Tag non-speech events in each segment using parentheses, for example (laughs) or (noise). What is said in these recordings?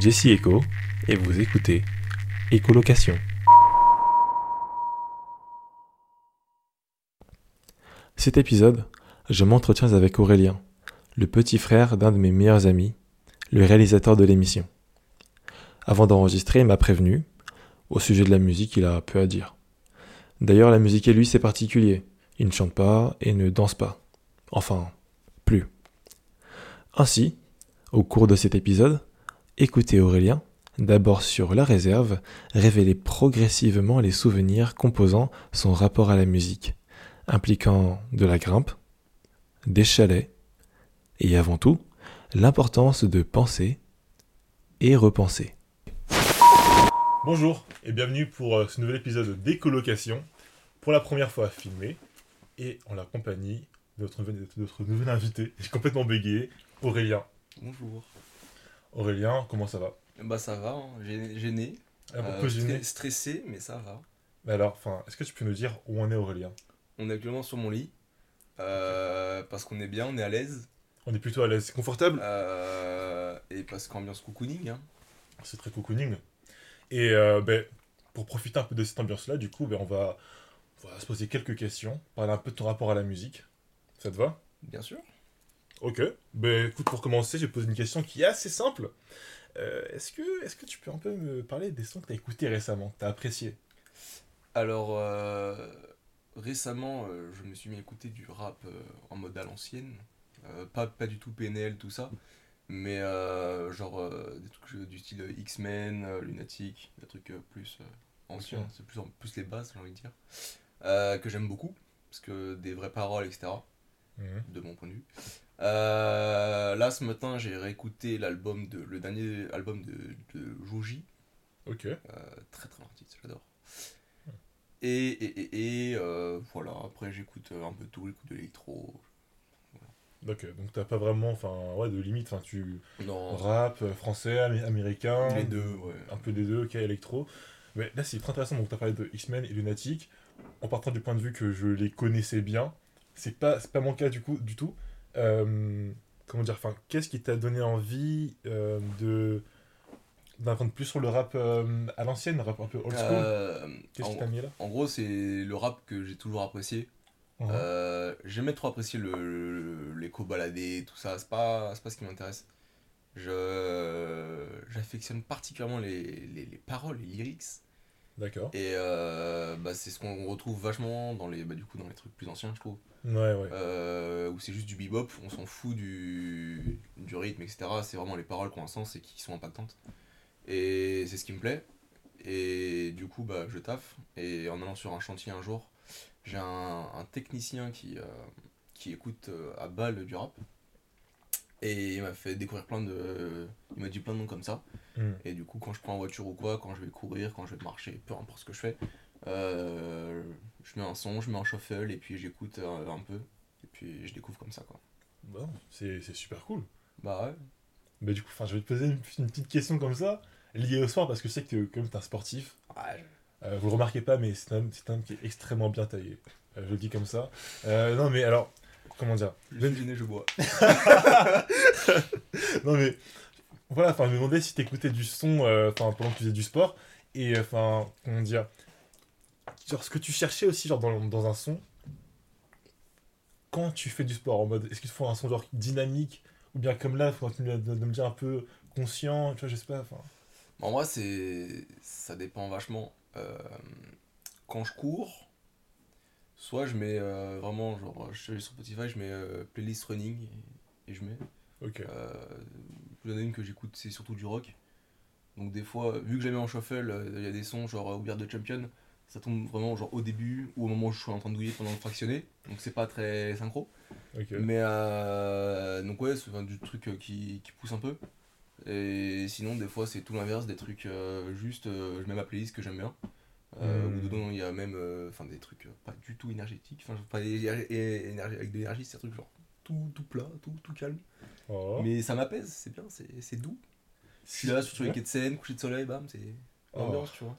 Jesse Echo et vous écoutez Écolocation. Cet épisode, je m'entretiens avec Aurélien, le petit frère d'un de mes meilleurs amis, le réalisateur de l'émission. Avant d'enregistrer, il m'a prévenu. Au sujet de la musique, il a peu à dire. D'ailleurs, la musique et lui, c'est particulier. Il ne chante pas et ne danse pas. Enfin, plus. Ainsi, au cours de cet épisode, écoutez Aurélien, d'abord sur la réserve, révéler progressivement les souvenirs composant son rapport à la musique, impliquant de la grimpe, des chalets, et avant tout, l'importance de penser et repenser. Bonjour et bienvenue pour euh, ce nouvel épisode d'écolocation, pour la première fois filmé, et en la compagnie de notre, nouvel- de notre nouvel invité, j'ai (laughs) complètement bégayé, Aurélien. Bonjour. Aurélien, comment ça va? Bah ça va, hein, gê- gêné. Ah, Pourquoi Euh, gêné stre- Stressé, mais ça va. Mais Alors, enfin, est-ce que tu peux nous dire où on est Aurélien? On est actuellement sur mon lit. euh, parce qu'on est bien, on est à l'aise. On est plutôt à l'aise, c'est confortable? Euh, et parce qu'ambiance cocooning. Hein. C'est très cocooning. Et euh, ben, pour profiter un peu de cette ambiance-là, du coup, ben, on, va, on va se poser quelques questions, parler un peu de ton rapport à la musique. Ça te va? Bien sûr. Ok. Ben écoute, pour commencer, je vais poser une question qui est assez simple. Euh, est-ce que, est que tu peux un peu me parler des sons que tu as écoutés récemment, que tu as appréciés? Alors euh, récemment, euh, je me suis mis à écouter du rap en mode à l'ancienne. Pas, pas du tout PNL, tout ça. Mais genre des trucs du style X-Men, Lunatic, des trucs plus anciens, c'est plus, en- plus les bases, j'ai envie de dire. Que j'aime beaucoup, parce que des vraies paroles, etc. de mon point de vue. Euh, là, ce matin, j'ai réécouté l'album de le dernier album de, de Jouji. Ok. Euh, très très titre, j'adore. Et, et, et, et, euh, voilà, après j'écoute un peu tout, j'écoute de l'électro. Ok, donc t'as pas vraiment enfin, ouais, de limite. Enfin, tu Non, rap, français, amé- américain. les deux, ouais. Un peu des deux, ok, électro. Mais là, c'est très intéressant. Donc, t'as parlé de X-Men et Lunatic. En partant du point de vue que je les connaissais bien, c'est pas, pas mon cas du, coup, du tout. Euh, comment dire Enfin, qu'est-ce qui t'a donné envie euh, de d'apprendre plus sur le rap euh, à l'ancienne, rap un peu old school? Qu'est-ce qui en, t'a mis là? en gros, c'est le rap que j'ai toujours apprécié. Mhm. Euh, J'aimais trop apprécier le, le- l'écho baladé, tout ça, c'est pas, pas ce qui m'intéresse. J'affectionne particulièrement les, les, les paroles, les lyrics. D'accord. Et euh, bah, c'est ce qu'on retrouve vachement dans les, bah, du coup, dans les trucs plus anciens, je trouve. Ouais, ouais. Euh, où c'est juste du bebop, on s'en fout du, du rythme, etc. C'est vraiment les paroles qui ont un sens et qui sont impactantes. Et c'est ce qui me plaît. Et du coup, bah, je taffe. Et en allant sur un chantier un jour, j'ai un, un technicien qui, euh, qui écoute à balle du rap. Et il m'a fait découvrir plein de. Il m'a dit plein de noms comme ça. Hmm. Et du coup, quand je prends en voiture ou quoi, quand je vais courir, quand je vais marcher, peu importe ce que je fais, euh, je mets un son, je mets un shuffle et puis j'écoute euh, un peu. Et puis je découvre comme ça, quoi. Bon, c'est c'est super cool. Bah ouais. Mais du coup, enfin, je vais te poser une, une petite question comme ça, liée au sport, parce que je sais que t'es- comme t'es un sportif. Euh, vous le remarquez pas, mais c'est un, homme qui est extrêmement bien taillé. Euh, je le dis comme ça. Non, mais alors, comment dire Je suis gêné, je bois. (laughs) Non, mais voilà, enfin, je me demandais si t'écoutais du son euh, enfin, pendant que tu faisais du sport. Et enfin, comment dire Genre, ce que tu cherchais aussi, genre, dans, dans un son, quand tu fais du sport, en mode, est-ce qu'il te faut un son genre dynamique Ou bien comme là, il faut de, de me dire un peu conscient, tu vois, je sais pas. Enfin, En vrai, c'est. Ça dépend vachement. Euh, Quand je cours, soit je mets euh, vraiment, genre, je suis sur Spotify, je mets euh, playlist running et, et je mets. ok. Euh, il y en a une que j'écoute, c'est surtout du rock. Donc des fois, vu que j'ai mis en shuffle, euh, il y a des sons genre euh, We Are the Champion, ça tombe vraiment genre au début ou au moment où je suis en train de douiller pendant le fractionné. Donc c'est pas très synchro. Ok. Mais euh, donc ouais, c'est du truc euh, qui, qui pousse un peu. Et sinon, des fois, c'est tout l'inverse, des trucs euh, juste, euh, je mets ma playlist que j'aime bien. Euh, Hmm. Où dedans, il y a même euh, enfin, des trucs euh, pas du tout énergétiques, enfin, pas avec de l'énergie, c'est un truc genre tout, tout plat, tout, tout calme. Oh. Mais ça m'apaise, c'est bien, c'est doux. Je suis là sur les quais de Seine, coucher de soleil, bam, c'est Oh. l'ambiance, tu vois.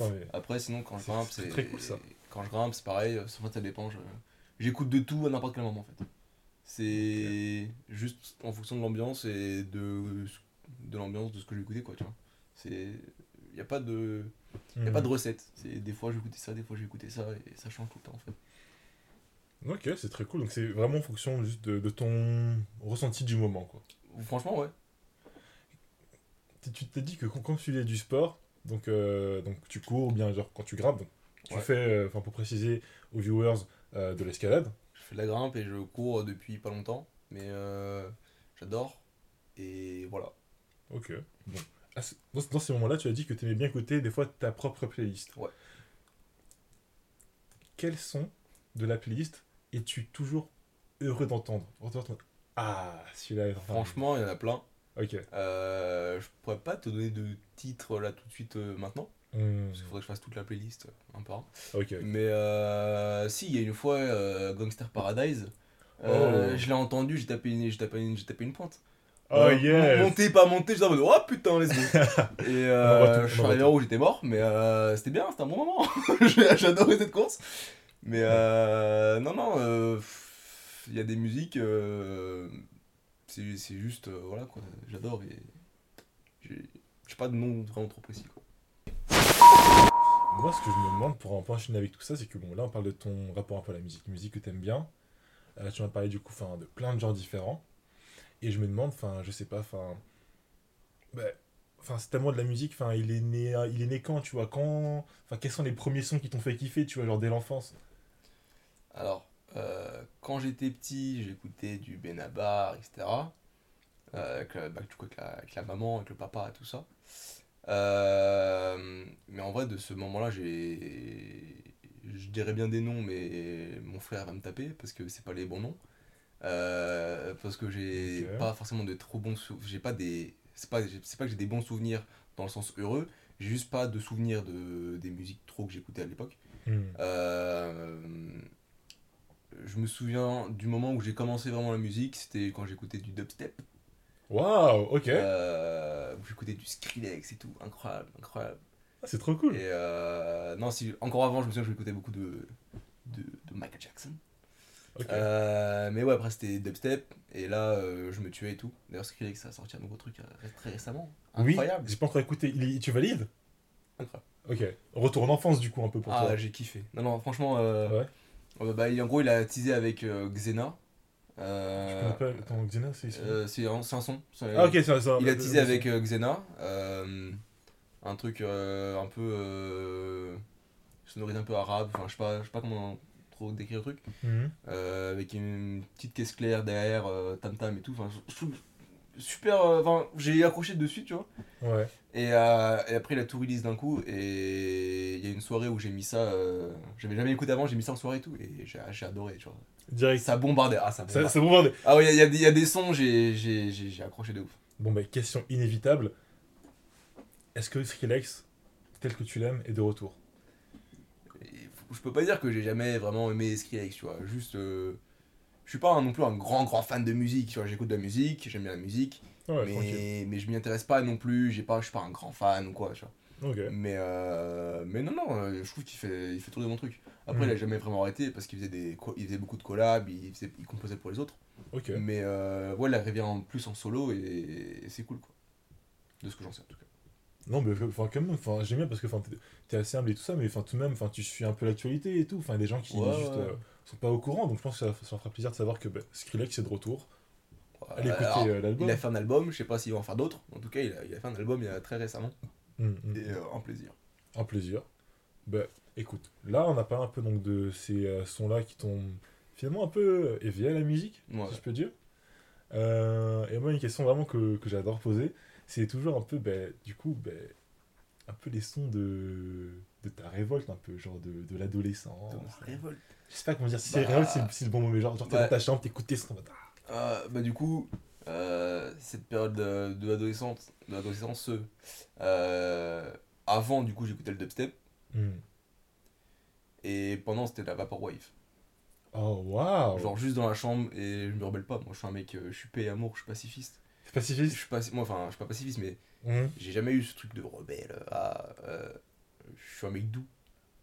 Mais- Après, sinon, quand je grimpe, c'est très cool, ça. Quand je grimpe, c'est pareil, euh, en fait, ça dépend. je- J'écoute de tout à n'importe quel moment, en fait. C'est juste en fonction de l'ambiance et de, de l'ambiance de ce que j'écoutais, quoi, tu vois. C'est. Il n'y a pas de. Y a Hmm. pas de recette. C'est des fois j'écoutais ça, des fois j'écoutais ça et ça change tout le temps en fait. Ok, c'est très cool. Donc c'est vraiment en fonction juste de, de ton ressenti du moment, quoi. Franchement, ouais. Tu- t'es dit que quand, tu faisais du sport, donc, euh, donc tu cours ou bien genre quand tu grimpes, donc, tu Ouais. fais, euh, enfin pour préciser aux viewers, euh, de l'escalade. Je fais de la grimpe et je cours depuis pas longtemps, mais j'adore. Et voilà. Ok. Bon. Ce- Dans, ces moments-là, tu as dit que tu aimais bien écouter des fois ta propre playlist. Ouais. Quels sons de la playlist es-tu toujours heureux d'entendre? Ah, celui-là Franchement, il y en a plein. Ok. Euh, je pourrais pas te donner de titre là tout de suite euh, maintenant, Hmm, parce qu'il faudrait que je fasse toute la playlist euh, un par un. Ok. Mais euh, si, il y a une fois, Gangster Paradise, Oh. je l'ai entendu, j'ai tapé, une- tapé, une- tapé une pointe. Oh yes Monter, pas monter, j'étais en mode oh putain, let's go. (laughs) Et euh, je suis arrivé en haut, j'étais mort, mais euh, c'était bien, c'était un bon moment. (laughs) J'adorais cette course. Mais euh, non, non, il y a des musiques, c'est juste, voilà quoi, j'adore et j'ai pas de nom vraiment trop précis quoi. Moi, ce que je me demande pour enchaîner avec tout ça, c'est que bon, là, on parle de ton rapport un peu à la musique, musique que t'aimes bien. Euh, tu m'as parlé du coup, de plein de genres différents. Et je me demande, enfin, je sais pas, enfin, bah, cet amour de la musique, enfin, il est né, il est né quand, tu vois, quand, enfin, quels sont les premiers sons qui t'ont fait kiffer, tu vois, genre dès l'enfance? Alors, euh, quand j'étais petit, j'écoutais du Benabar, etc. Euh, avec, la- maman, avec le papa, tout ça. Euh, mais en vrai, de ce moment-là, j'ai. Je dirais bien des noms, mais mon frère va me taper parce que c'est pas les bons noms. Euh, parce que j'ai Ok. pas forcément de trop bons souvenirs. J'ai pas des. C'est pas, c'est pas que j'ai des bons souvenirs dans le sens heureux, j'ai juste pas de souvenirs de, des musiques trop que j'écoutais à l'époque. Hmm. Euh, je me souviens du moment où j'ai commencé vraiment la musique, c'était quand j'écoutais du dubstep, Waouh, ok, euh, j'écoutais du Skrillex et tout, incroyable, incroyable. Ah, c'est trop cool. Et euh, non, si, encore avant, je me souviens que j'écoutais beaucoup de, de, de Michael Jackson. Euh, mais ouais, après c'était dubstep, et là euh, je me tuais et tout. D'ailleurs, Skrillex ça a sorti un nouveau truc euh, très récemment. oui, Incroyable. j'ai pas encore écouté. Il tu valides? Incroyable. Ok. Retour en enfance du coup un peu pour Ah, toi. j'ai kiffé. Non, non, franchement, euh, Ouais. bah, il- en gros, il a teasé avec euh, Xena. Je Euh, connais pas. Attends, Xena, c'est. c'est- c'est un, c'est un son. Ah ok, c'est ça. Il a teasé avec Xena. un truc un peu. Sonorité un peu arabe. Enfin, je sais pas, je sais pas comment trop décrire le truc. Mhm. euh, avec une petite caisse claire derrière, euh, tam tam et tout. Enfin, je- je trouve super. euh, Enfin, j'ai accroché dessus, tu vois. Ouais. Et, et après, il a tout release d'un coup. Et il y a une soirée où j'ai mis ça. J'avais jamais écouté avant, j'ai mis ça en soirée et tout. Et j'ai adoré, tu vois. Direct. Ça bombardait. Ah, ça Ça, bombardait. c'est bombardé. Ah oui, il y, a des- il y a des sons, j'ai accroché de ouf. Bon, bah, question inévitable. Est-ce que Skrillex, tel que tu l'aimes, est de retour? Je peux pas dire que j'ai jamais vraiment aimé Skrillex, tu vois. Juste. euh, je suis pas un- non plus un grand grand fan de musique, tu vois. J'écoute de la musique, j'aime bien la musique. Ouais, mais, mais je m'y intéresse pas non plus, j'ai pas, je suis pas un grand fan ou quoi, tu vois. Mais, euh, mais non, non, euh, je trouve qu'il fait, il fait toujours des bons trucs. Après, Mm. il a jamais vraiment arrêté parce qu'il faisait, des, il faisait beaucoup de collabs, il, faisait, il composait pour les autres. Mais euh, ouais, il revient en plus en solo et, et c'est cool, quoi. De ce que j'en sais en tout cas. Non, mais enfin, quand même, enfin, j'aime bien parce que t'es- assez humble et tout ça, mais enfin, tout de même, enfin, tu suis un peu l'actualité et tout. Enfin, des gens qui Ouais, juste ouais. euh, sont pas au courant, donc je pense que ça, ça fera plaisir de savoir que bah, Skrillex est de retour. Ouais, Allez écouter alors, euh, l'album. il a fait un album, je sais pas s'il va en faire d'autres. En tout cas, il a, il a fait un album il y a très récemment. Mm, mm. Et euh, un plaisir. Un plaisir. Bah, écoute, là, on a parlé un peu donc de ces euh, sons-là qui t'ont finalement un peu euh, éveillé à la musique, si je peux dire. Euh, et moi, une question vraiment que, que j'adore poser, c'est toujours un peu, bah, du coup, bah, un peu les sons de, de ta révolte, un peu, genre de, de l'adolescence. révolte. Je sais pas comment dire, si c'est Bah, révolte, c'est le bon mot, mais genre, genre t'es bah, dans ta chambre, t'écoutes tes sons, ah, Euh, bah du coup, euh, cette période de, de l'adolescence, de l'adolescence, euh, avant du coup j'écoutais le dubstep hmm. et pendant c'était la vaporwave. Oh, waouh! Genre juste dans la chambre et je me rebelle pas. Moi je suis un mec, je suis paix et amour, je suis pacifiste. Je suis pas, moi enfin je suis pas pacifiste mais Hmm. j'ai jamais eu ce truc de rebelle. Ah, euh, je suis un mec doux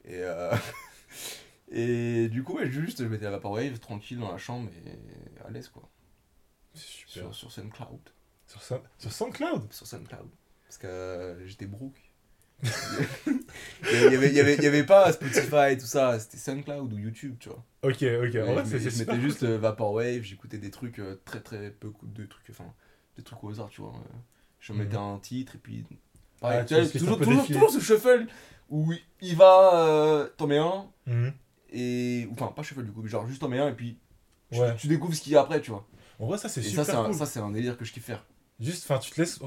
et euh, (laughs) Et du coup, ouais, juste, je mettais la Vaporwave tranquille dans la chambre et à l'aise, quoi. C'est Sur, super. sur SoundCloud. Sur, Sound- sur SoundCloud? Sur SoundCloud. Parce que euh, j'étais broke. (laughs) il, y avait, il, y avait, il y avait pas Spotify et tout ça, c'était SoundCloud ou YouTube, tu vois. Ok, ok. En vrai, je c'est super. mettais juste euh, Vaporwave, j'écoutais des trucs euh, très très peu de trucs, enfin, des trucs au hasard, tu vois. Je mettais un titre et puis. Pareil, Ah, tu vois, toujours, toujours, toujours ce shuffle où il va, euh, t'en mets un, Mhm. et. Enfin, pas shuffle du coup, mais genre juste t'en mets un et puis. tu- Ouais. Tu découvres ce qu'il y a après, tu vois. En vrai, ça, c'est super ça, c'est un, cool. ça, c'est un délire que je kiffe faire. Juste, enfin, tu te laisses.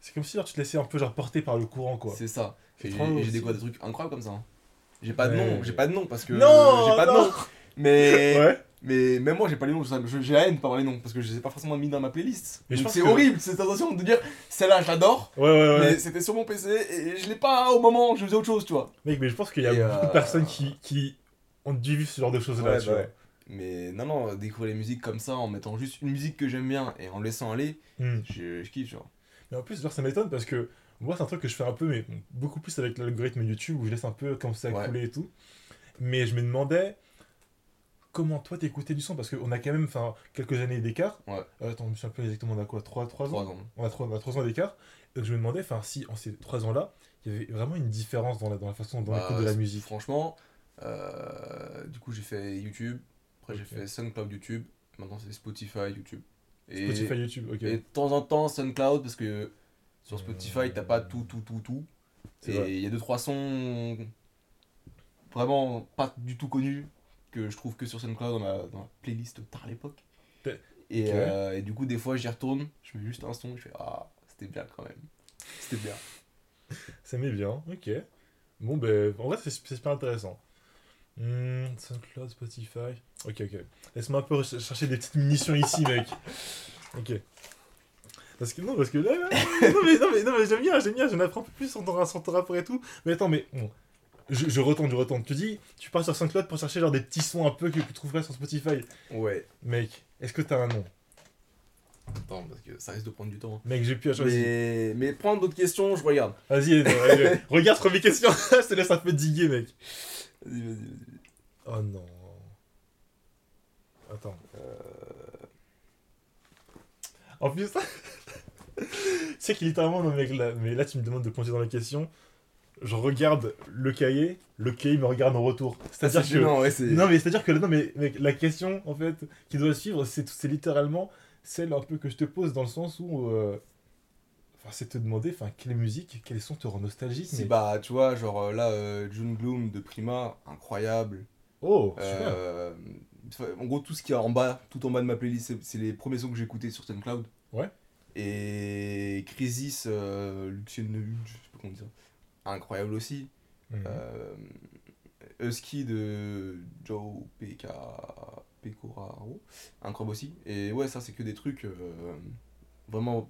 C'est comme si genre, tu te laissais un peu genre porter par le courant, quoi. C'est ça. Et j'ai découvert des trucs incroyables comme ça. hein. J'ai pas de Ouais. nom, j'ai pas de nom parce que. Non, J'ai pas de non. nom. Mais. Ouais. Mais même moi j'ai pas les noms, j'ai la haine de pas avoir les noms parce que je les ai pas forcément mis dans ma playlist. Mais c'est que- horrible cette sensation de dire celle-là je l'adore, Ouais, ouais, ouais. mais c'était sur mon PC et je l'ai pas au moment où je faisais autre chose, tu vois. Mec, mais je pense qu'il y a Et, beaucoup de euh, personnes qui, qui ont dû vivre ce genre de choses-là, tu bah vois. Mais non, non, découvrir les musiques comme ça en mettant juste une musique que j'aime bien et en laissant aller, Hmm. je, je kiffe, tu vois. Mais en plus, genre, ça m'étonne parce que moi, c'est un truc que je fais un peu, mais beaucoup plus avec l'algorithme YouTube où je laisse un peu comme ça couler et tout. Mais je me demandais comment toi t'écoutais du son parce qu'on a quand même quelques années d'écart. Ouais. Euh, attends, je me souviens plus exactement, on a quoi 3, ans ans. on a, trois, on a ans d'écart. Donc je me demandais, si en ces 3 ans-là, il y avait vraiment une différence dans la, dans la façon, dans Bah, l'écoute de la musique. Franchement, euh, du coup j'ai fait YouTube, après j'ai fait SoundCloud YouTube, maintenant c'est Spotify YouTube. Et, Spotify, YouTube, ok. Et de temps en temps SoundCloud parce que sur Spotify Mmh. t'as pas tout tout tout tout. Et il y a deux trois sons vraiment pas du tout connus que je trouve que sur SoundCloud dans ma, dans ma playlist tard l'époque. Et, Ok. euh, et du coup des fois j'y retourne, je mets juste un son, je fais ah c'était bien quand même. C'était bien. Ça met bien, ok. Bon, ben, en vrai, c'est super intéressant. Hmm, SoundCloud, Spotify. Ok, ok. Laisse-moi un peu chercher des petites munitions ici, mec. Ok. Parce que non, parce que là, (laughs) non mais non mais non mais j'aime bien, j'aime bien, j'en apprends plus sur ton rapport et tout. Mais attends, mais bon, je, je retourne, je retourne. Tu dis, tu pars sur SoundCloud pour chercher genre des petits sons un peu que tu trouverais sur Spotify. Ouais. Mec, est-ce que t'as un nom? Attends parce que ça risque de prendre du temps. hein. Mec, j'ai plus à choisir. Mais, mais prendre d'autres questions, je regarde. Vas-y, euh, (laughs) euh, regarde première question. (laughs) je te laisse un peu diguer, mec. Vas-y, vas-y, vas-y. Oh non. Attends. En plus, (laughs) tu sais que littéralement, non, mec, là, mais là, tu me demandes de plonger dans la question. Je regarde le cahier, le cahier me regarde en retour. C'est-à-dire c'est que. ouais. Non, mais c'est-à-dire que non, mais mec, la question, en fait, qui doit suivre, c'est c'est littéralement celle un peu que je te pose dans le sens où. euh, Enfin, c'est te demander, enfin, quelle musique, quels sons te rend nostalgique. Mais- bah, tu vois, genre euh, là, euh, June Gloom de Prima, incroyable. Oh, super. Euh, en gros, tout ce qui est en bas, tout en bas de ma playlist, c'est- les premiers sons que j'ai écoutés sur SoundCloud. Ouais. Et Crisis, Lune, je sais pas comment dire, incroyable aussi. Mhm. Euh, Husky de Joe PK Pecoraro, incroyable aussi. Et ouais, ça, c'est que des trucs euh, vraiment.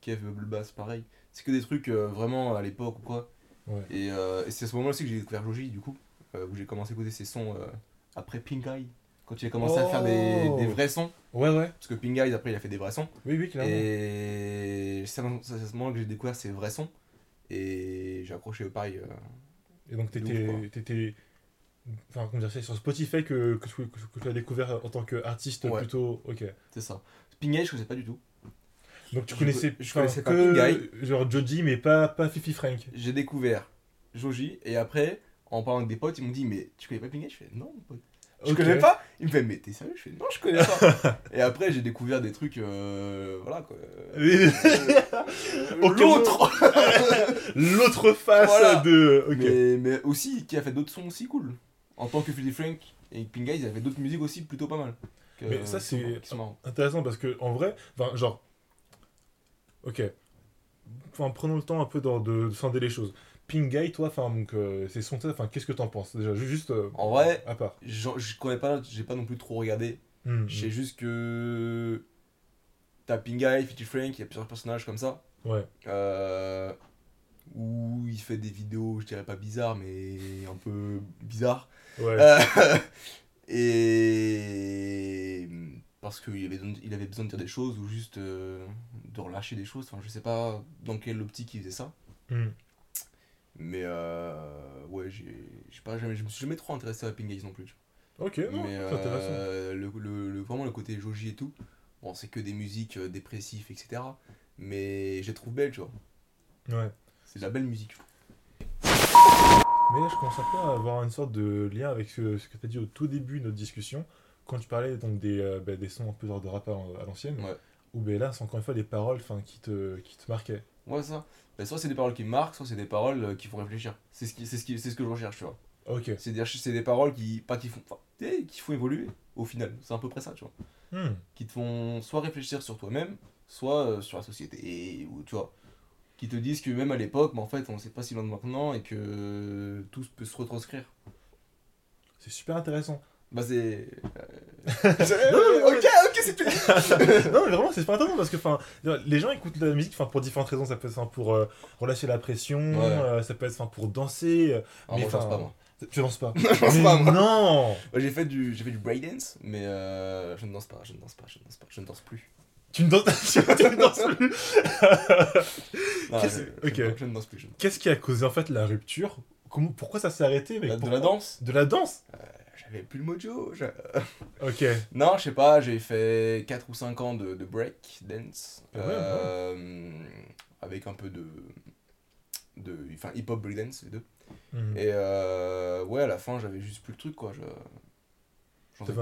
Kev Bass, pareil. C'est que des trucs euh, vraiment à l'époque ou quoi. Ouais. Et, euh, et c'est à ce moment-là aussi que j'ai découvert Joji, du coup, euh, où j'ai commencé à écouter ses sons euh, après Pink Eye. Quand il a commencé à faire des, Oh. des vrais sons. Ouais, ouais. Parce que Pink Eye, après, il a fait des vrais sons. Oui, oui, clairement. Et c'est à ce moment-là que j'ai découvert ses vrais sons. Et j'ai accroché au pareil. euh, Et donc t'étais, enfin comment dire, c'est sur Spotify que, que, tu, que, que tu as découvert en tant qu'artiste Ouais. plutôt, ok. c'est ça. Eye, je connaissais pas du tout. Donc tu Je connaissais, co- je connaissais pas que genre Joji mais pas pas Fifi Frank. J'ai découvert Joji, et après, en parlant avec des potes, ils m'ont dit Mais tu connais pas Eye Je fais Non, mon pote. Je connais pas Il me fait Mais t'es sérieux? Je fais Non, je connais pas. (laughs) et après, j'ai découvert des trucs. euh, voilà quoi. (laughs) Ok, L'autre (laughs) L'autre face Voilà. de, mais, mais aussi, qui a fait d'autres sons aussi cool. En tant que Philly Frank et Eye, ils avaient fait d'autres musiques aussi plutôt pas mal. Que- Mais ça, c'est-. Intéressant parce que en vrai, enfin genre, ok. Enfin prenons le temps un peu de, de, de scinder les choses. Pingay, toi, enfin donc euh, c'est son enfin qu'est-ce que t'en penses? Déjà ju- juste euh, En vrai, à part. je, connais pas, j'ai pas non plus trop regardé. Hmm, Je sais juste que. T'as Eye, Philly Frank, il y a plusieurs personnages comme ça. Ouais. Euh, où il fait des vidéos, je dirais pas bizarres, mais un peu bizarres. Ouais. Euh, (laughs) et parce qu'il avait, besoin- il avait besoin de dire des choses ou juste de relâcher des choses. Enfin, je sais pas dans quelle optique il faisait ça. Hmm. Mais euh, ouais, j'ai j'ai pas jamais, je me suis jamais trop intéressé à Pink Gaze non plus. Ok, non, Mais c'est intéressant. euh, le, le, le- vraiment le côté Joji et tout, bon, c'est que des musiques euh, dépressives, etc. Mais je les trouve belles, tu vois. Ouais. C'est de la belle musique. je trouve. Mais là, je commence un peu à avoir une sorte de lien avec ce, ce que tu as dit au tout début de notre discussion, quand tu parlais donc des, euh, bah, des sons un peu genre de rap à, à l'ancienne, Ouais. où ben, là, c'est encore une fois des paroles 'fin, qui te, qui te marquaient. Ouais, ça. Bah, soit c'est des paroles qui marquent, soit c'est des paroles euh, qui font réfléchir. C'est ce, qui, c'est ce, qui, c'est ce que je recherche, tu vois. Ok. C'est des, c'est des paroles qui, pas qui font, enfin, qui font évoluer au final. C'est à peu près ça, tu vois. Hmm. Qui te font soit réfléchir sur toi-même, soit euh, sur la société. Ou, tu vois. Qui te disent que même à l'époque, mais en fait, on sait pas si loin de maintenant et que tout peut se retranscrire. C'est super intéressant. Bah, c'est. (laughs) Non, euh, ok, ok, c'est tout. (laughs) non, mais vraiment, c'est super intéressant parce que les gens écoutent la musique pour différentes raisons. Ça peut être pour euh, relâcher la pression, Ouais. euh, ça peut être pour danser. euh, Ah, moi, je danse pas, moi. Tu danses pas (laughs) Je danse Mais pas, moi. Non j'ai fait du, fait du breakdance, mais euh, je ne danse pas, je ne danse pas, je ne danse pas, je ne danse plus. Tu ne danses, tu ne danses plus Non, Qu'est-ce- je, ne- je ne danse plus. Qu'est-ce qui a causé en fait la rupture? Comment, Pourquoi ça s'est arrêté La- de Pourquoi la danse De la danse? J'avais plus le mojo. je- (laughs) Ok. Non, je sais pas, j'ai fait 4 ou 5 ans de, de break dance. Ah ouais, euh, Avec un peu de. de enfin, hip-hop break dance, les deux. Mhm. Et euh, ouais, à la fin, j'avais juste plus le truc, quoi. Je... J'en faisais-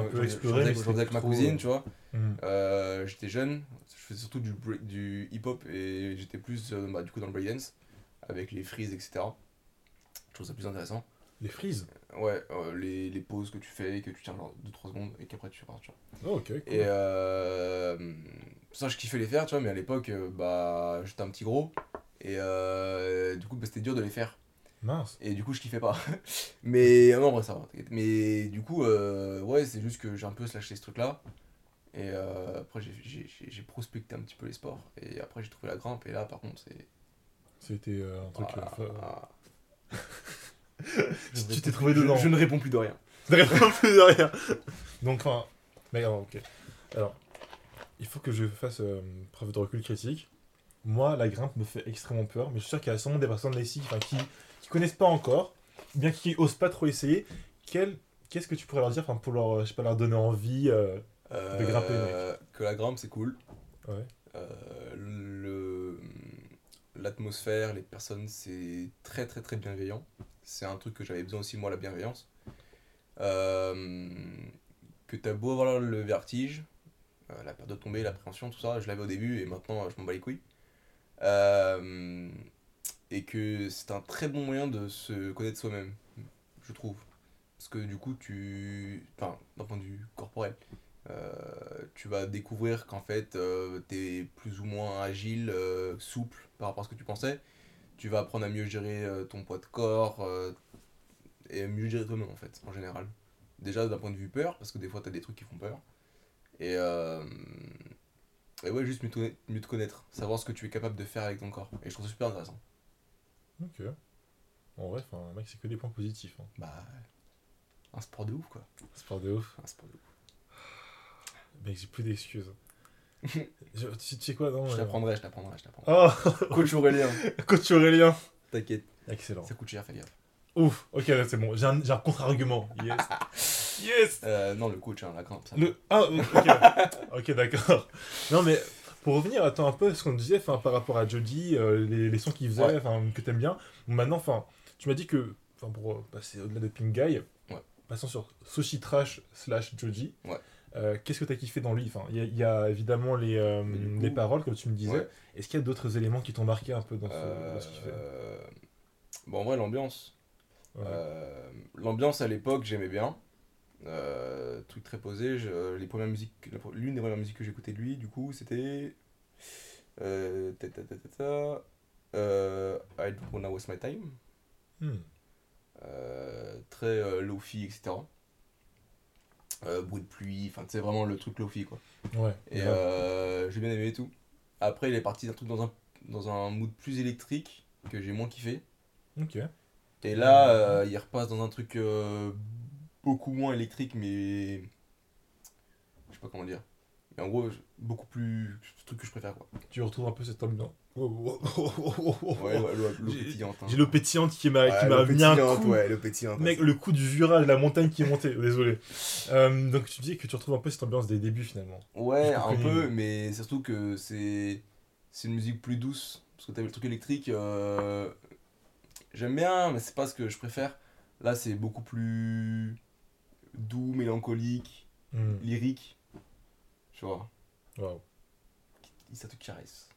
avec ma cousine, euh, tu vois. Mhm. Euh, j'étais jeune, je faisais surtout du, break- du hip-hop et j'étais plus bah, du coup dans le breakdance avec les frises, etc. Je trouve ça plus intéressant. Les frises Ouais, euh, les, les pauses que tu fais, que tu tiens genre 2-3 secondes et qu'après tu repars, tu vois. Oh, ok. cool. Et euh, ça, je kiffais les faire, tu vois, mais à l'époque, euh, bah, j'étais un petit gros et euh, du coup, bah, c'était dur de les faire. Mince. Et du coup, je kiffais pas. (laughs) mais non, en vrai, ça va, t'inquiète. Mais du coup, euh, ouais, c'est juste que j'ai un peu lâché ce truc-là. Et euh, après, j'ai- j'ai j'ai- j'ai prospecté un petit peu les sports. Et après, j'ai trouvé la grimpe. Et là, par contre, c'est. C'était euh, un truc. Euh, Ah. (laughs) (laughs) Tu Je ne t'es réponds trouvé plus- je- dedans. Je, ne réponds plus de rien. Ne réponds plus de rien. (laughs) Donc, enfin. Mais alors, ok. Alors, il faut que je fasse euh, preuve de recul critique. Moi, la grimpe me fait extrêmement peur, mais je suis sûr qu'il y a sûrement des personnes ici qui qui connaissent pas encore, ou bien qui osent pas trop essayer. Quel- Qu'est-ce que tu pourrais leur dire enfin, pour leur, euh, je sais pas, leur donner envie euh, De grimper, Euh, Que la grimpe, c'est cool. Ouais. Euh, le l'atmosphère, les personnes, c'est très très très bienveillant. C'est un truc que j'avais besoin aussi moi la bienveillance. Euh, que t'as beau avoir le vertige, euh, la peur de tomber, l'appréhension, tout ça, je l'avais au début et maintenant je m'en bats les couilles. Euh, et que c'est un très bon moyen de se connaître soi-même, je trouve. Parce que du coup, tu. Enfin, d'un point de vue corporel, euh, tu vas découvrir qu'en fait, euh, tu es plus ou moins agile, souple par rapport à ce que tu pensais. Tu vas apprendre à mieux gérer euh, ton poids de corps euh, et à mieux gérer toi-même en fait, en général. Déjà d'un point de vue peur, parce que des fois tu as des trucs qui font peur. Et, euh, et ouais, juste mieux te, connaître- mieux te connaître, savoir ce que tu es capable de faire avec ton corps. Et je trouve ça super intéressant. Ok. En vrai, mec, c'est que des points positifs. Hein. Bah, un sport de ouf quoi. Sport de ouf. Un sport de ouf. Mec, j'ai plus d'excuses. Je- tu, sais quoi, non Je t'apprendrai, je t'apprendrai, je t'apprendrai. Oh, Coach Aurélien, (laughs) coach Aurélien. t'inquiète, Excellent. ça coûte cher, fais gaffe. Ouf, ok, c'est bon. J'ai un, contre-argument. Yes. (laughs) yes. Euh, non, le coach, hein, la grimpe. Ça. Le... Ah, ok. (laughs) ok, d'accord. Non, mais pour revenir, attends un peu à ce qu'on disait par rapport à Jody, euh, les, les sons qu'il faisait, Ouais. que t'aimes bien. Maintenant, enfin, tu m'as dit que, pour euh, passer au-delà de Pink Guy, Ouais. passons sur Sushi Trash slash Jody. Ouais. Euh, Qu'est-ce que t'as kiffé dans lui enfin, Il y, a- il y a évidemment les, euh, coup- les paroles, comme tu me disais. Ouais. Est-ce qu'il y a d'autres éléments qui t'ont marqué un peu dans ce, Euh, dans ce qu'il fait Bon, en vrai, l'ambiance. Ouais. L'ambiance à l'époque, j'aimais bien. Truc très posé. je- les premières musiques, l'une des premières musiques que j'écoutais de lui, du coup, c'était. Euh, ta, ta, ta, ta, ta, I don't wanna waste my time. Hmm. Très low-fi, etc. Euh, bruit de pluie, enfin, c'est vraiment le truc low-fi, quoi. Ouais. Et euh, j'ai bien aimé et tout. Après, il est parti d'un truc dans un, dans un mood plus électrique que j'ai moins kiffé. Ok. Et là, euh, il repasse dans un truc euh, beaucoup moins électrique, mais. Je sais pas comment dire. Et en gros, beaucoup plus. Ce truc que je préfère, quoi. Tu retrouves un peu cette ambiance. Ouais, l'eau J'ai- pétillante. hein. J'ai l'eau pétillante qui m'a Ouais, mis un coup. Ouais, l'eau pétillante. Mec, le coup du Jura, de la montagne qui est montée, (laughs) désolé. Euh, donc tu dis que tu retrouves un peu cette ambiance des débuts finalement. Ouais, un peu, mais surtout que c'est c'est une musique plus douce. Parce que t'avais le truc électrique, euh, j'aime bien, mais c'est pas ce que je préfère. Là, c'est beaucoup plus doux, mélancolique, Hmm. lyrique. Tu vois, Waouh. ça te caresse.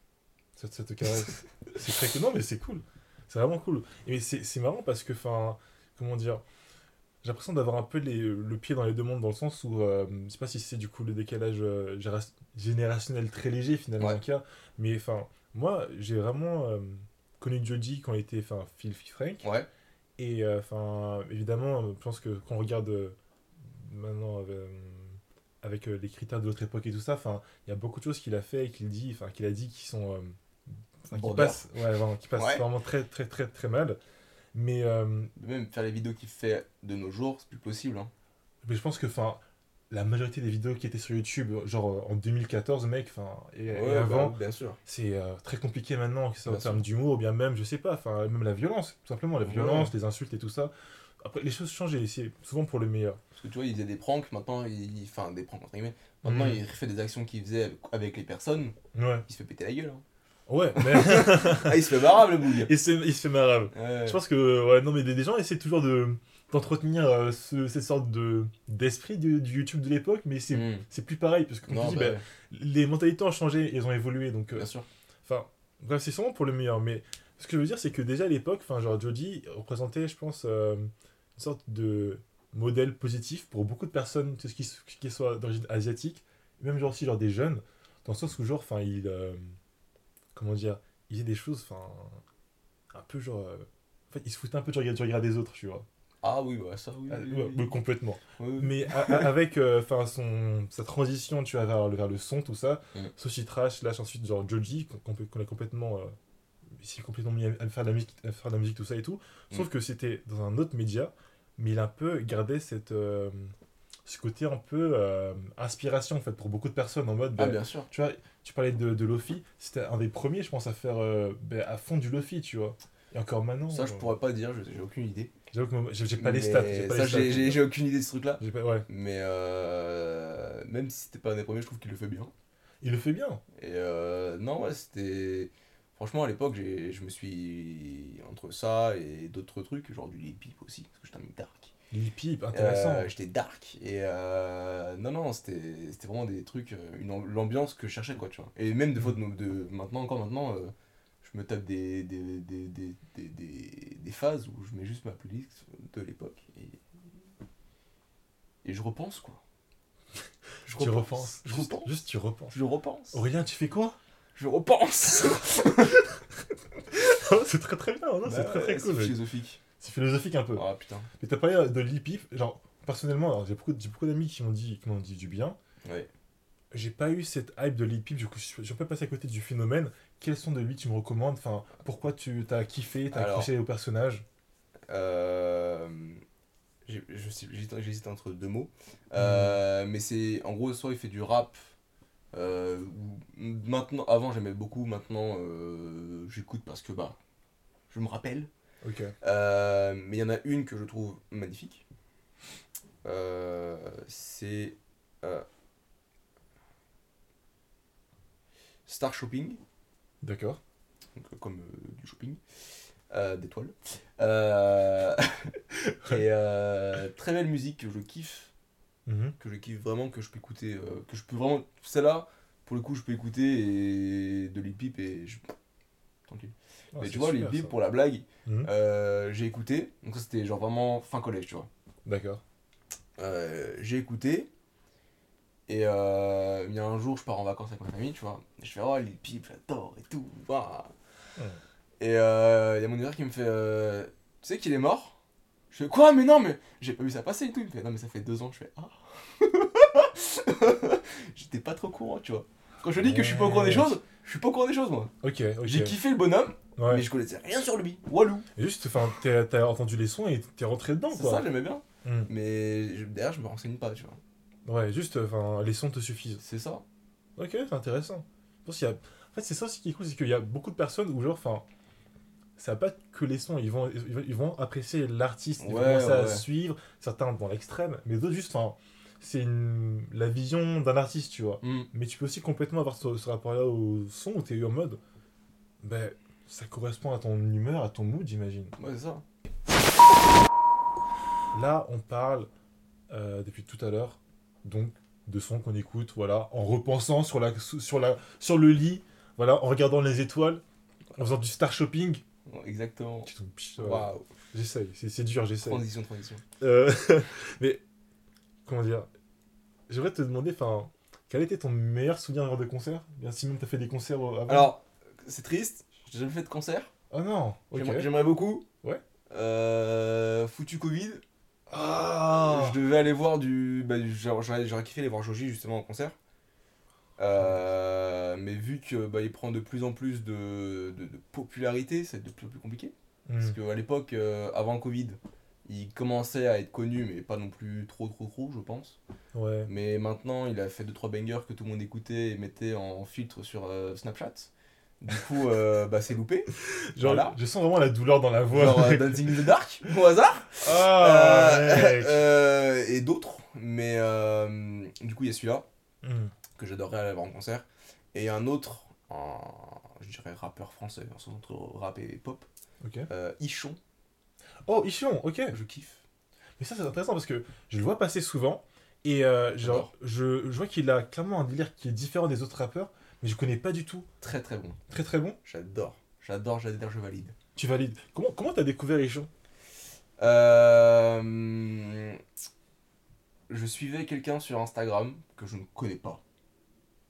Ça, ça te caresse. (laughs) c'est très cool. Non, mais c'est cool. C'est vraiment cool. Et c'est c'est marrant parce que, enfin, comment dire, j'ai l'impression d'avoir un peu les- le pied dans les deux mondes dans le sens où, euh, je sais pas si c'est du coup le décalage euh, générationnel très léger finalement, Ouais. mais enfin, moi j'ai vraiment euh, connu Joji quand il était, enfin, Phil Frank. Ouais, Et euh, enfin, évidemment, je pense que quand on regarde maintenant avec, avec, les critères de notre époque et tout ça, enfin, il y a beaucoup de choses qu'il a fait et qu'il dit, enfin, qu'il a dit qui sont, enfin, qui passent, ouais, vraiment, qui Ouais. vraiment très, très, très, très mal. Mais, euh, même faire les vidéos qu'il fait de nos jours, c'est plus possible. Hein. mais je pense que, enfin, la majorité des vidéos qui étaient sur YouTube, genre euh, en 2014, mec, enfin, et, avant, bah, bien sûr. c'est euh, très compliqué maintenant, en termes d'humour, ou bien même, je sais pas, enfin, même la violence, tout simplement, la Ouais. violence, les insultes et tout ça. Après, les choses changent et c'est souvent pour le meilleur. Parce que tu vois, il faisait des pranks, maintenant, il... enfin des pranks entre guillemets. Maintenant, Mhm. il refait des actions qu'il faisait avec- avec les personnes, Ouais. il se fait péter la gueule. Hein. Ouais, mais (laughs) ah, il se fait marrable, le bouille. il, se, il se fait. Ouais. Je pense que, ouais, non, mais des, des gens essaient toujours de d'entretenir euh, ce- cette sorte de d'esprit du, du YouTube de l'époque, mais c'est Mm. c'est plus pareil, parce que Non, dis, bah, bah, les mentalités ont changé, elles ont évolué, donc, euh, bien sûr. enfin, bref, c'est sûrement pour le meilleur, mais ce que je veux dire, c'est que déjà à l'époque, enfin, genre, Jodie représentait, je pense, euh, une sorte de modèle positif pour beaucoup de personnes, tout ce qui, qui soit d'origine asiatique, même genre aussi, genre, des jeunes, dans le sens où, genre, enfin, il, euh, comment dire, il faisait des choses, enfin, un peu genre, euh, en fait, il se foutait un peu du regard, du regard des autres, tu vois. Ah oui, ouais, ça, oui. Ah, oui, oui. complètement. Oui, oui. Mais a- a- avec euh, enfin son sa transition, tu vois, vers, le- vers le son, tout ça, Mm. Trash, lâche ensuite genre Joji, qu'on qu'on a complètement, euh, il s'est complètement mis à, à faire de la musique, à faire de la musique, tout ça et tout. Sauf Mm. que c'était dans un autre média, mais il a un peu gardé cette, euh, ce côté un peu euh, inspiration en fait pour beaucoup de personnes en mode, Ah, ben, bien sûr. tu vois, tu parlais de, de Lofi, c'était un des premiers, je pense, à faire euh, ben, à fond du Lofi, tu vois. Et encore maintenant. Ça, je euh, pourrais pas dire, j'ai aucune idée. J'ai pas les Mais stats. j'ai les stats. aucune idée de ce pas- ouais. Mais même si c'était pas un des premiers, je trouve qu'il le fait bien. Il le fait bien. Et non, ouais, c'était. Franchement, à l'époque, je me suis. Entre ça et d'autres trucs, genre du Peep aussi, parce que j'étais un dark. Lil Peep, intéressant. Euh, j'étais dark. Et euh, non, non, c'était c'était vraiment des trucs, euh, une am- l'ambiance que je cherchais, quoi, tu vois. Et même des fois, de, de- maintenant, encore maintenant, euh, je me tape des, des, des, des, des, des, phases où je mets juste ma playlist de l'époque. Et, et je repense, quoi. (laughs) Je tu repenses. Je repense. juste tu repenses. Je repense. Aurélien, tu fais quoi? Je repense. (laughs) C'est très très bien, non, c'est Bah très très cool. mec. philosophique. C'est philosophique un peu. Ah putain. Mais t'as parlé de Peep, genre, personnellement, j'ai beaucoup, beaucoup d'amis qui m'ont dit, qui dit du bien. Ouais. J'ai pas eu cette hype de Peep, du coup, je suis peu passé à côté du phénomène. Quels sont de lui tu me recommandes? Enfin, pourquoi tu t'as kiffé, t'as accroché au personnage? Euh, J'hésite entre deux mots. Euh, Mais c'est en gros, soit il fait du rap. euh, maintenant, avant j'aimais beaucoup, maintenant euh, j'écoute parce que bah je me rappelle. Euh, mais il y en a une que je trouve magnifique. Euh, c'est euh, Star Shopping. D'accord. donc, comme du shopping, d'étoiles. (laughs) Et très belle musique que je kiffe, Mhm. que je kiffe vraiment, que je peux écouter, que je peux vraiment. Celle-là, pour le coup, je peux écouter et de Lil Peep et je. Tranquille. Ah, Mais tu vois, Lil super, Peep, ça. pour la blague, Mhm. euh, j'ai écouté, donc ça c'était genre vraiment fin collège, tu vois. D'accord. Euh, j'ai écouté. Et euh, il y a un jour, je pars en vacances avec ma famille, tu vois. Et je fais, oh, Lil Peep, j'adore et tout. Ouais. Et euh, il y a mon frère qui me fait, euh, tu sais qu'il est mort? Je fais, quoi? Mais non, mais j'ai pas vu ça passer et tout. Il me fait, non, mais ça fait deux ans. Je fais, ah. (laughs) J'étais pas trop courant, tu vois. Quand je dis que je suis pas au courant des choses, je suis pas au courant des choses, moi. Ok, ok. J'ai kiffé le bonhomme, Ouais. mais je connaissais rien sur lui. Walou. Juste, enfin, t'as entendu les sons et t'es rentré dedans, C'est ça, j'aimais bien. Mhm. Mais je- derrière, je me renseigne pas, tu vois. Ouais, juste, enfin, les sons te suffisent. C'est ça. Ok, c'est intéressant. Je pense qu'il y a... En fait, c'est ça aussi qui est cool, c'est qu'il y a beaucoup de personnes où, genre, enfin, ça pas que les sons, ils vont, ils vont- ils vont apprécier l'artiste, ils vont Ouais, commencer à suivre, certains dans l'extrême, mais d'autres juste, enfin, c'est une... la vision d'un artiste, tu vois. Mm. Mais tu peux aussi complètement avoir ce, ce rapport-là au son où tu es en mode, ben, ça correspond à ton humeur, à ton mood, j'imagine. Ouais, c'est ça. Là, on parle euh, depuis tout à l'heure, donc de sons qu'on écoute, voilà, en repensant sur, la, sur, la, sur le lit, voilà, en regardant les étoiles, en faisant du star shopping. Exactement. Waouh. J'essaye, c'est c'est dur, j'essaye. Transition, transition. Euh, (laughs) mais, comment dire J'aimerais te demander, enfin, quel était ton meilleur souvenir de concert? Bien si même t'as fait des concerts euh, avant? Alors, c'est triste, j'ai jamais fait de concert. Oh non. J'aimerais- beaucoup. Ouais. Euh, foutu Covid. Ah Je devais aller voir du. Bah, j'aurais kiffé aller voir Joji justement en concert. Euh, mais vu que bah, il prend de plus en plus de, de, de popularité, c'est de plus en plus compliqué. Hmm. Parce qu'à l'époque, euh, avant le Covid, il commençait à être connu, mais pas non plus trop trop trop, je pense. Ouais. Mais maintenant, il a fait 2-3 bangers que tout le monde écoutait et mettait en filtre sur euh, Snapchat. Du coup, euh, bah, c'est loupé. Genre, Voilà. je sens vraiment la douleur dans la voix. Genre euh, Dancing in the Dark, au hasard. Ah, Euh, et d'autres. Mais du coup, il y a celui-là Hmm. que j'adorerais aller voir en concert. Et un autre, un, je dirais rappeur français, entre rap et pop, Ok. euh, Ichon, Oh, Ichion, ok. je kiffe. Mais ça, c'est intéressant parce que je le vois passer souvent. Et euh, genre, je, je vois qu'il a clairement un délire qui est différent des autres rappeurs, mais je connais pas du tout. Très très bon. Très très bon. J'adore. J'adore, j'adore, je valide. Tu valides. Comment comment t'as découvert Ichion Euh, je suivais quelqu'un sur Instagram que je ne connais pas.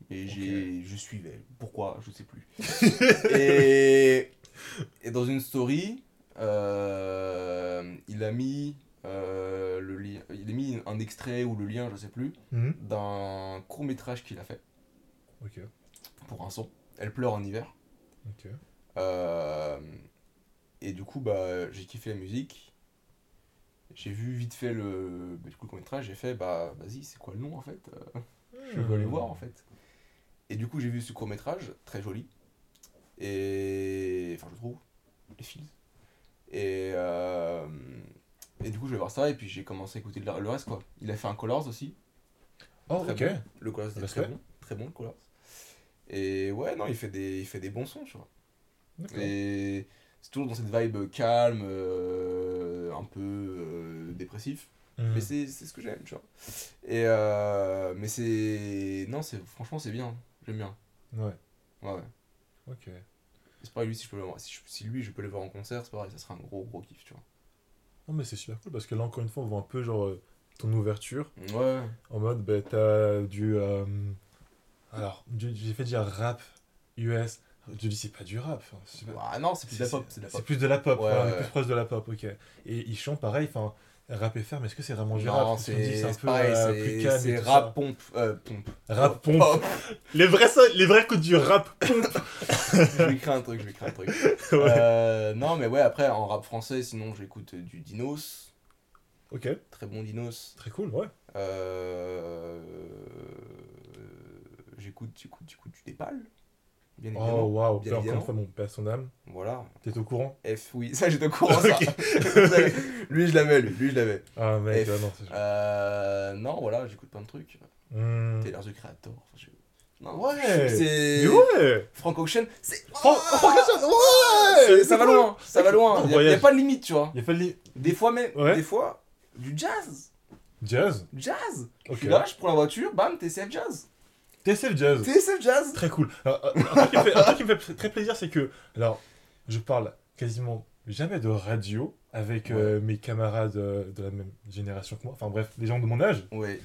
Et j'ai, je suivais. Pourquoi? Je sais plus. (laughs) et, et dans une story, euh, il a mis euh, le lien, il a mis un extrait ou le lien, je sais plus, Mhm. d'un court métrage qu'il a fait Ok. Pour un son. Elle pleure en hiver. Euh, et du coup, bah, j'ai kiffé la musique. J'ai vu vite fait le, bah, du coup, le court-métrage. J'ai fait, bah, vas-y, c'est quoi le nom en fait Euh, Je veux aller voir en fait. Et du coup, j'ai vu ce court-métrage, très joli. Et. Enfin, je trouve. Les fils. Et. euh, Et du coup, je vais voir ça. Et puis, j'ai commencé à écouter le reste, quoi. Il a fait un Colors aussi. Oh, Très ok. bon. Le Colors très bon. Très bon, le Colors. Et ouais, non, il fait des, il fait des bons sons, tu vois. Et c'est toujours dans cette vibe calme, euh, un peu euh, dépressif. Mhm. Mais c'est ce que j'aime, tu vois. Et euh, mais c'est. Non, c'est franchement, c'est bien. J'aime bien. Ouais. Ouais. Ok. C'est pareil, lui, si, je peux le voir, si, je- si lui, je peux le voir en concert, c'est pareil, ça serait un gros, gros kiff, tu Non, mais c'est super cool parce que là, encore une fois, on voit un peu genre ton ouverture vois. Ouais. en mode, bah, t'as du. Euh, Alors, j'ai fait dire rap US. Je dis, c'est pas du rap. Ah non, c'est plus de la pop. C'est plus de la pop, on est plus proche de la pop, ok. Et ils chantent pareil, enfin, rap FR, mais est-ce que c'est vraiment du rap? C'est un peu euh, plus calme c'est tout rap pompe. Euh, pompe. Rap pompe. (laughs) Les vrais, les vrais coups du rap pompe. (laughs) je vais écrire un truc, je vais écrire un truc. (laughs) Euh, non, mais ouais, après, en rap français, sinon, j'écoute du Dinos. Ok, Très bon Dinos. très cool, ouais. Euh, J'écoute, j'écoute, j'écoute du Népal. Bien Oh évidemment. waouh, bien encore une fois, mon père son âme. Voilà. T'es au courant F, oui. Ça, j'étais au courant, (laughs) ça. (laughs) lui, je l'avais, lui. Lui, je l'avais. Ah mec, F. ah non, c'est Euh, non, voilà, j'écoute plein de trucs. Hmm. Taylor the Creator. enfin, je- Non, Ouais. C'est. Mais ouais Frank Ocean, c'est. Franck Ocean, C'est- ouais ça va loin, ça va loin. Il n'y a, pas de limite, tu vois. Il a fallu Des fois, mais. Ouais. Des fois, du jazz. jazz. Jazz. Je Ok. suis là, je prends la voiture, bam, TCF Jazz. TSF Jazz. TCF Jazz. Très cool. Alors, un, truc qui me fait, un truc qui me fait très plaisir, c'est que, alors, je parle quasiment jamais de radio avec euh, mes camarades euh, de la même génération que moi, enfin bref, les gens de mon âge, Ouais.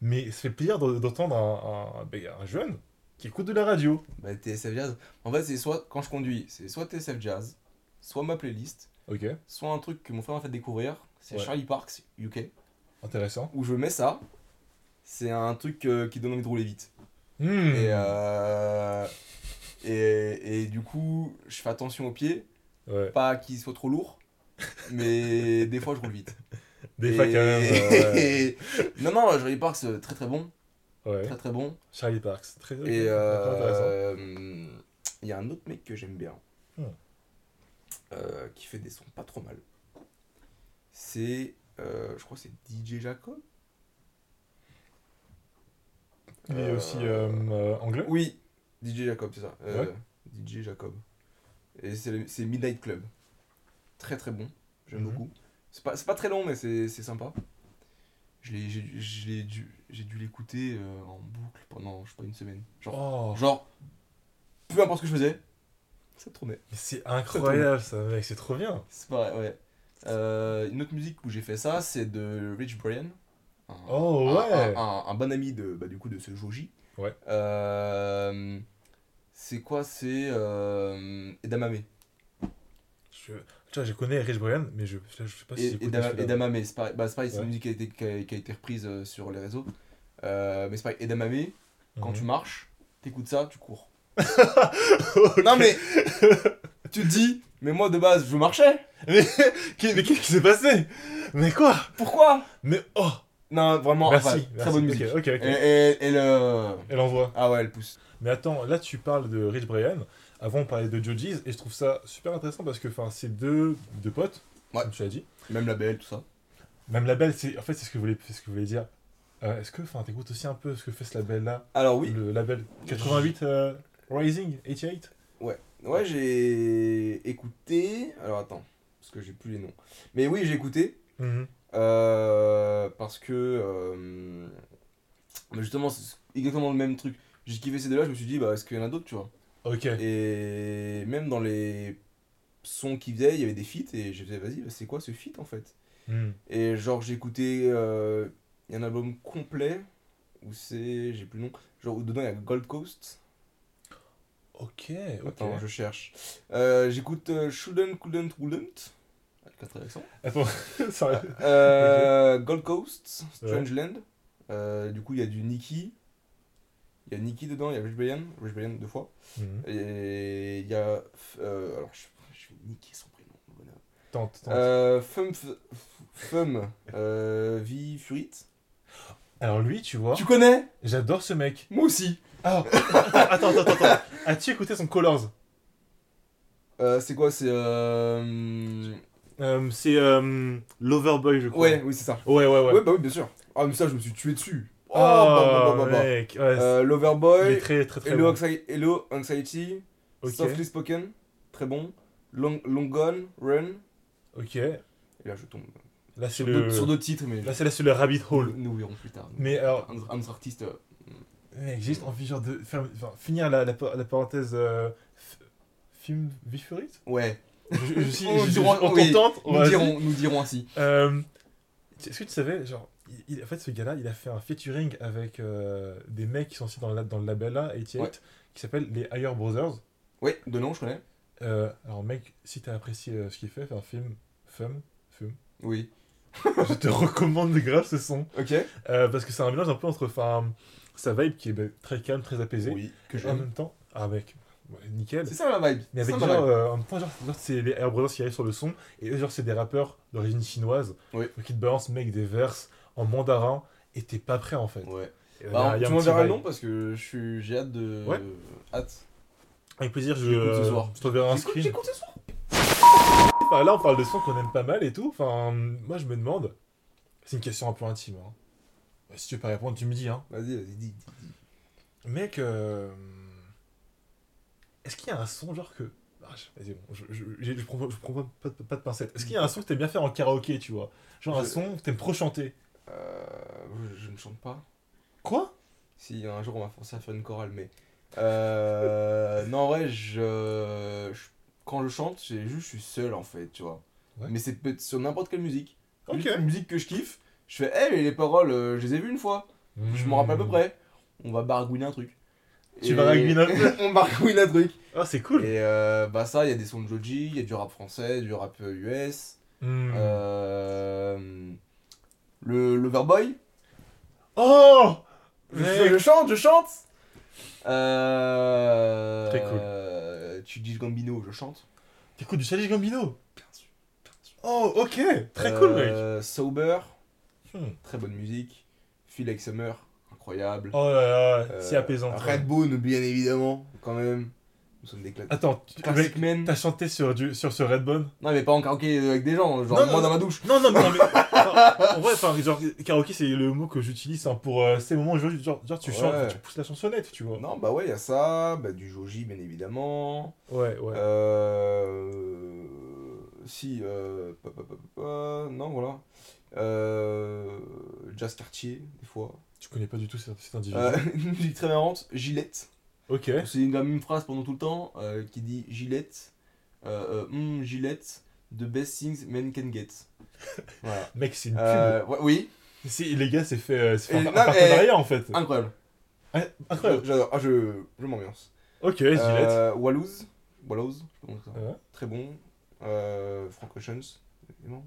mais ça fait plaisir de- d'entendre un, un, ben, un jeune qui écoute de la radio. Bah, TSF Jazz. En fait, c'est soit quand je conduis, c'est soit TSF Jazz, soit ma playlist, Ok, soit un truc que mon frère m'a fait découvrir, c'est Ouais. Charlie Parks, UK, intéressant. où je mets ça. C'est un truc euh, qui donne envie de rouler vite. Hmm. Et, euh, et, et du coup, je fais attention aux pieds, Ouais. pas qu'ils soient trop lourds, mais (laughs) des fois je roule vite. Des fois, Et- quand même. euh, ouais. (laughs) non, non, Charlie Parks, euh, très très bon. Ouais. très très bon. Charlie Parks. Très, Et très intéressant. euh, il y a un autre mec que j'aime bien, Hmm. qui fait des sons pas trop mal. C'est, je crois que c'est DJ Jacob? Il est aussi euh, euh, anglais Oui, DJ Jacob, c'est ça. Euh, Ouais. DJ Jacob. Et c'est Midnight Club. Très très bon, j'aime Mhm. beaucoup. C'est pas, pas très long, mais c'est sympa. J'ai dû, dû l'écouter euh, en boucle pendant, je sais pas, une semaine. Genre, Oh, genre peu importe ce que je faisais, ça tournait. mais c'est incroyable ça, mec, c'est trop bien. C'est vrai, ouais. Euh, une autre musique où j'ai fait ça, c'est de Rich Brian. Un, Oh, un- ouais. un, bon ami de, bah, du coup, de ce Joji. Ouais. Euh, c'est quoi C'est euh, Edamame. Je, tu vois, je connais Rich Brian, mais je, je, sais pas si Et- j'écoute Edama- celui-là. Edamame, c'est pareil, bah, c'est pareil, c'est Ouais. une musique qui a été, qui a, qui a été reprise euh, sur les réseaux. Euh, mais c'est pareil, Edamame, quand Mhm. tu marches, t'écoutes ça, tu cours. (laughs) Non mais, tu te dis, mais moi de base, je marchais. Mais (laughs) qu'est-ce qui s'est passé? Mais quoi? Pourquoi? Mais oh Non, vraiment, Merci, enfin, merci. très bonne musique. Ok, ok, ok. Et, et, et le... Elle envoie. Ah ouais, elle pousse. Mais attends, là tu parles de Rich Brian. Avant on parlait de Joji's et je trouve ça super intéressant parce que c'est deux, deux potes, Ouais. comme tu l'as dit. Même la belle, tout ça. Même label, c'est en fait c'est ce que voulais, c'est ce que je voulais dire. Euh, Est-ce que enfin t'écoutes aussi un peu ce que fait ce label là, Alors oui, le label 88 euh, Rising 88 ouais, j'ai écouté... Alors attends, parce que j'ai plus les noms. Mais oui, j'ai écouté. Mhm. Parce que... euh, justement, c'est exactement le même truc. J'ai kiffé ces deux-là, je me suis dit, bah, est-ce qu'il y en a d'autres, tu vois? Ok. Et même dans les sons qu'ils faisaient, il y avait des feats, et j'ai fait, vas-y, c'est quoi ce feat, en fait? Mhm. Et genre, j'ai écouté... euh, Il y a un album complet, où c'est... J'ai plus le nom. Genre, où dedans, il y a Gold Coast. Ok, ok. Attends, je cherche. Euh, J'écoute euh, Shouldn't, Couldn't, Wouldn't. Quatre accents. Attends, ça... Euh, Gold Coast, Ouais. Strange Land. Euh, du coup, il y a du Nicky. Il y a Nicky dedans, il y a Rich Brian. Rich Brian deux fois. Mhm. Et il y a. euh, alors, je, je vais niquer son prénom. bonheur. Tente, tente. Euh, Fum. Fum. V Furit. Alors lui, tu vois, Tu connais? j'adore ce mec. Moi aussi. Ah, (laughs) attends, attends, attends, attends. As-tu écouté son Colors? Euh, c'est quoi? C'est. Euh... Euh, C'est euh, Loverboy, je crois. Ouais, oui, c'est ça. Ouais, ouais, ouais. Ouais, bah oui, bien sûr. Ah, mais ça, je me suis tué dessus. Oh, Ah, bah, bah, bah, bah, bah. mec, ouais, Euh, il est Loverboy, très, très, très Hello, bon. Anxi- Hello Anxiety, Ok, Softly Spoken, très bon. Long, Long Gone, Run, ok. et là je tombe. Là, c'est Sur le... sur titres, mais Là, c'est là, c'est le Rabbit Hole. nous verrons plus tard. Mais alors, Un, un autre artiste. euh, mec, j'ai juste envie genre de faire, enfin, finir la, la, la parenthèse euh, f- film Vifurite? Ouais, je, je, je suis, On je, on oui, t'entend, nous dirons, nous dirons ainsi. Euh, Est-ce que tu savais, genre, il, il- en fait, ce gars-là, il a fait un featuring avec euh, des mecs qui sont aussi dans, le- dans le label là, 88, Ouais. qui s'appelle les Higher Brothers. Ouais, de nom, je connais. Euh, alors, mec, si t'as apprécié euh, ce qu'il fait, fait un film, Fum, Fum, Oui. (laughs) je te recommande grave ce son. Ok. Euh, parce que c'est un mélange un peu entre enfin, sa vibe qui est bah, très calme, très apaisée, Oui, que et en j'aime. même temps, ah mec, ouais, nickel. C'est ça ma vibe. Mais avec genre, vibe. euh, en même temps, genre, genre, c'est les Air Brothers qui arrivent sur le son, et eux, genre, c'est des rappeurs d'origine chinoise, Oui. ils te balancent, mec, des verses en mandarin, et t'es pas prêt en fait. Ouais. Euh, Bah, tu petit m'enverras le nom parce que j'ai hâte de. Ouais. Hâte. Avec plaisir, je, J'écoute ce euh, soir. je t'enverrai un screen. J'écoute ce soir. Enfin, là, on parle de sons qu'on aime pas mal et tout. Enfin, moi, je me demande. C'est une question un peu intime. hein. Si tu veux pas répondre, tu me dis. Hein. Vas-y, vas-y, dis. dis, dis. Mec, euh, est-ce qu'il y a un son genre que. Ah, je- Vas-y, bon, je, je, je, je prends, je prends pas, pas, pas de pincette. Est-ce qu'il y a un son que t'aimes bien faire en karaoké, tu vois? Genre un son que t'aimes trop chanter. Euh, je, ne chante pas. Quoi? Si un jour on m'a forcé à faire une chorale, mais. Euh, (laughs) non, en vrai, je, Quand je chante, juste, je suis seul en fait, tu vois. Ouais. Mais c'est peut-être sur n'importe quelle musique. Ok. Juste Une musique que je kiffe. Je fais, hé, mais les paroles, euh, je les ai vues une fois. Je m'en rappelle à peu près. On va baragouiner un truc. Tu baragouines un peu On baragouine un truc. Ah, c'est cool. Et euh, bah, ça, il y a des sons de Joji, il y a du rap français, du rap euh, US. Hmm. Euh, le Loverboy. Oh Je, je chante, je chante. Euh, Très cool. euh, tu dis Gambino, je chante. T'écoutes du Challenge Gambino? Bien sûr. bien sûr. Oh, ok Très cool, mec Euh, Sober, Hmm. très bonne musique. Feel Like Summer, incroyable. Oh là là, si Euh, apaisant. Redbone, bien évidemment, quand même. Nous sommes des cla- Attends, t'as chanté sur, du, sur ce Redbone Non, mais pas en karaoké avec des gens, genre moi dans ma douche. Non, non, mais, non, mais (laughs) en vrai, enfin, genre, karaoké, c'est le mot que j'utilise hein, pour euh, ces moments où genre, genre, genre, tu Ouais. chantes, tu pousses la chansonnette, tu vois. Non, bah ouais, il y a ça, bah, du Joji, bien évidemment. Ouais, ouais. Euh... Si, euh... pa, pa, pa, pa, pa, non, voilà. Euh... Jazz Cartier, des fois. Tu connais pas du tout cet, cet individu. Euh, (laughs) une musique très marrante, Gillette. Ok. C'est une- la même phrase pendant tout le temps euh, qui dit Gillette, Hmm, Gillette, the best things men can get. (laughs) Voilà. Mec, c'est une pub. Ouais, oui, les gars, c'est fait, c'est fait Et un, non, un partenariat en fait. incroyable. Ah, Incroyable. J'adore, ah, je, je m'ambiance. Ok, Gillette. Euh, Wallows, Wallows, je sais pas comment ça. Ouais. très bon. Euh, Frank Oceans, évidemment.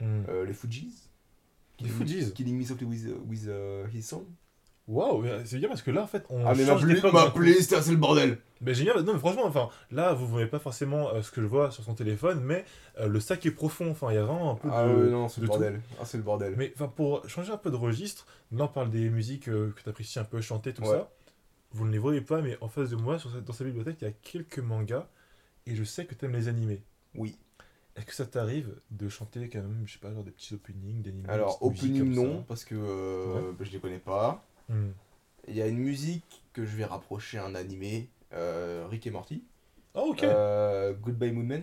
Hmm. Euh, les Fujis. Les Fugees. Killing Me Softly with, with uh, His Song. Waouh, c'est bien parce que là, en fait, on Ah, mais ma, play- ma playlist, c'est le bordel. Mais génial, non mais franchement, enfin, là vous voyez pas forcément euh, ce que je vois sur son téléphone, mais euh, le sac est profond, enfin il y a vraiment un peu Ah, de... ouais, non, c'est le tout. bordel. Ah, c'est le bordel. Mais enfin pour changer un peu de registre, là on parle des musiques euh, que tu apprécies un peu chanter, tout Ouais. ça. Vous ne les voyez pas, mais en face de moi, sur cette- dans sa bibliothèque, il y a quelques mangas, et je sais que tu aimes les animés. Oui. Est-ce que ça t'arrive de chanter quand même, je sais pas, genre des petits openings Alors, des musiques opening, non, parce que euh, Ouais. bah, je les connais pas. Hmm. Il y a une musique que je vais rapprocher à un animé, euh, Rick et Morty. Ah ok Euh, Goodbye Moonman.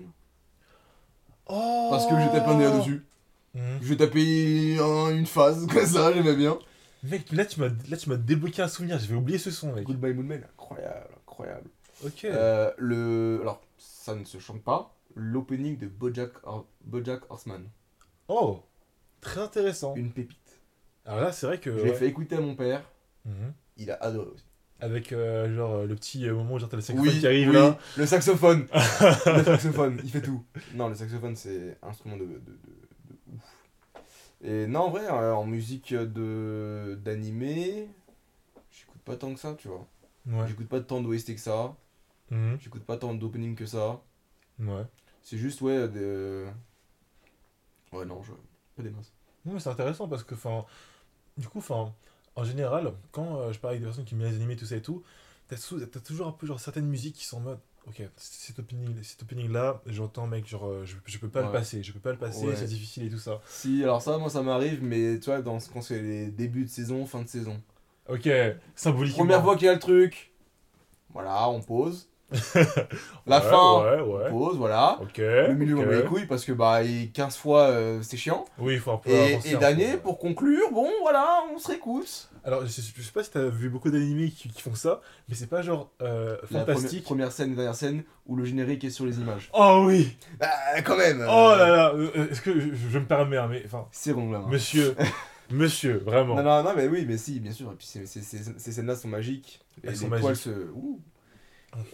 Oh Parce que j'ai tapé un nez là-dessus. Hmm. J'ai tapé un- une phase (laughs) comme ça, j'aimais bien. Mec, là tu m'as là, tu m'as débloqué un souvenir, j'avais oublié ce son, mec. Goodbye Moonman, incroyable, incroyable. Ok. Euh, le... Alors, ça ne se chante pas. L'opening de Bojack, Hor- Bojack Horseman. Oh Très intéressant. Une pépite. Alors là, c'est vrai que. Je l'ai ouais. fait écouter à mon père, Mhm. il a adoré aussi. Avec euh, genre le petit euh, moment où genre t'as le saxophone Oui, qui arrive oui, là. le saxophone. (laughs) le saxophone, il fait tout. Non, le saxophone, c'est un instrument de, de, de- de ouf. Et non, en vrai, euh, en musique de d'animé, j'écoute pas tant que ça, tu vois. Ouais. J'écoute pas tant d'OST que ça. Mhm. J'écoute pas tant d'opening que ça. Ouais. C'est juste, ouais, des... Ouais, non, je... pas des masses. Non, mais c'est intéressant parce que, enfin. Du coup, enfin. En général, quand euh, je parle avec des personnes qui aiment les animés, tout ça et tout, t'as toujours un peu genre certaines musiques qui sont en mode. Ok, cet opening, cet opening là, j'entends mec, genre euh, je, je peux pas le passer, je peux pas le passer, Ouais. c'est difficile et tout ça. Si, alors ça, moi, ça m'arrive, mais tu vois, dans, quand c'est les débuts de saison, fin de saison. Ok, symboliquement. Première fois qu'il y a le truc, voilà, on pose. (laughs) La Ouais, fin, Ouais, on ouais. pose, voilà. Ok. Le milieu, on ok. met les couilles parce que bah, il- 15 fois, euh, c'est chiant. Oui, il faut un peu. Et, et peu. pour conclure, bon, voilà, on se réécoute. Alors, je sais, je sais pas si t'as vu beaucoup d'animés qui, qui font ça, mais c'est pas genre euh, La fantastique. première, première scène et dernière scène où le générique est sur les images. Oh oui Bah, quand même. euh, Oh là là Est-ce que je, je me permets, hein, mais enfin, C'est rond là. monsieur, (laughs) monsieur, vraiment. Non, non, non, mais oui, mais si, bien sûr. Et puis ces, ces, ces, ces scènes-là sont magiques. Et Elles les sont poils magiques. se. Ouh.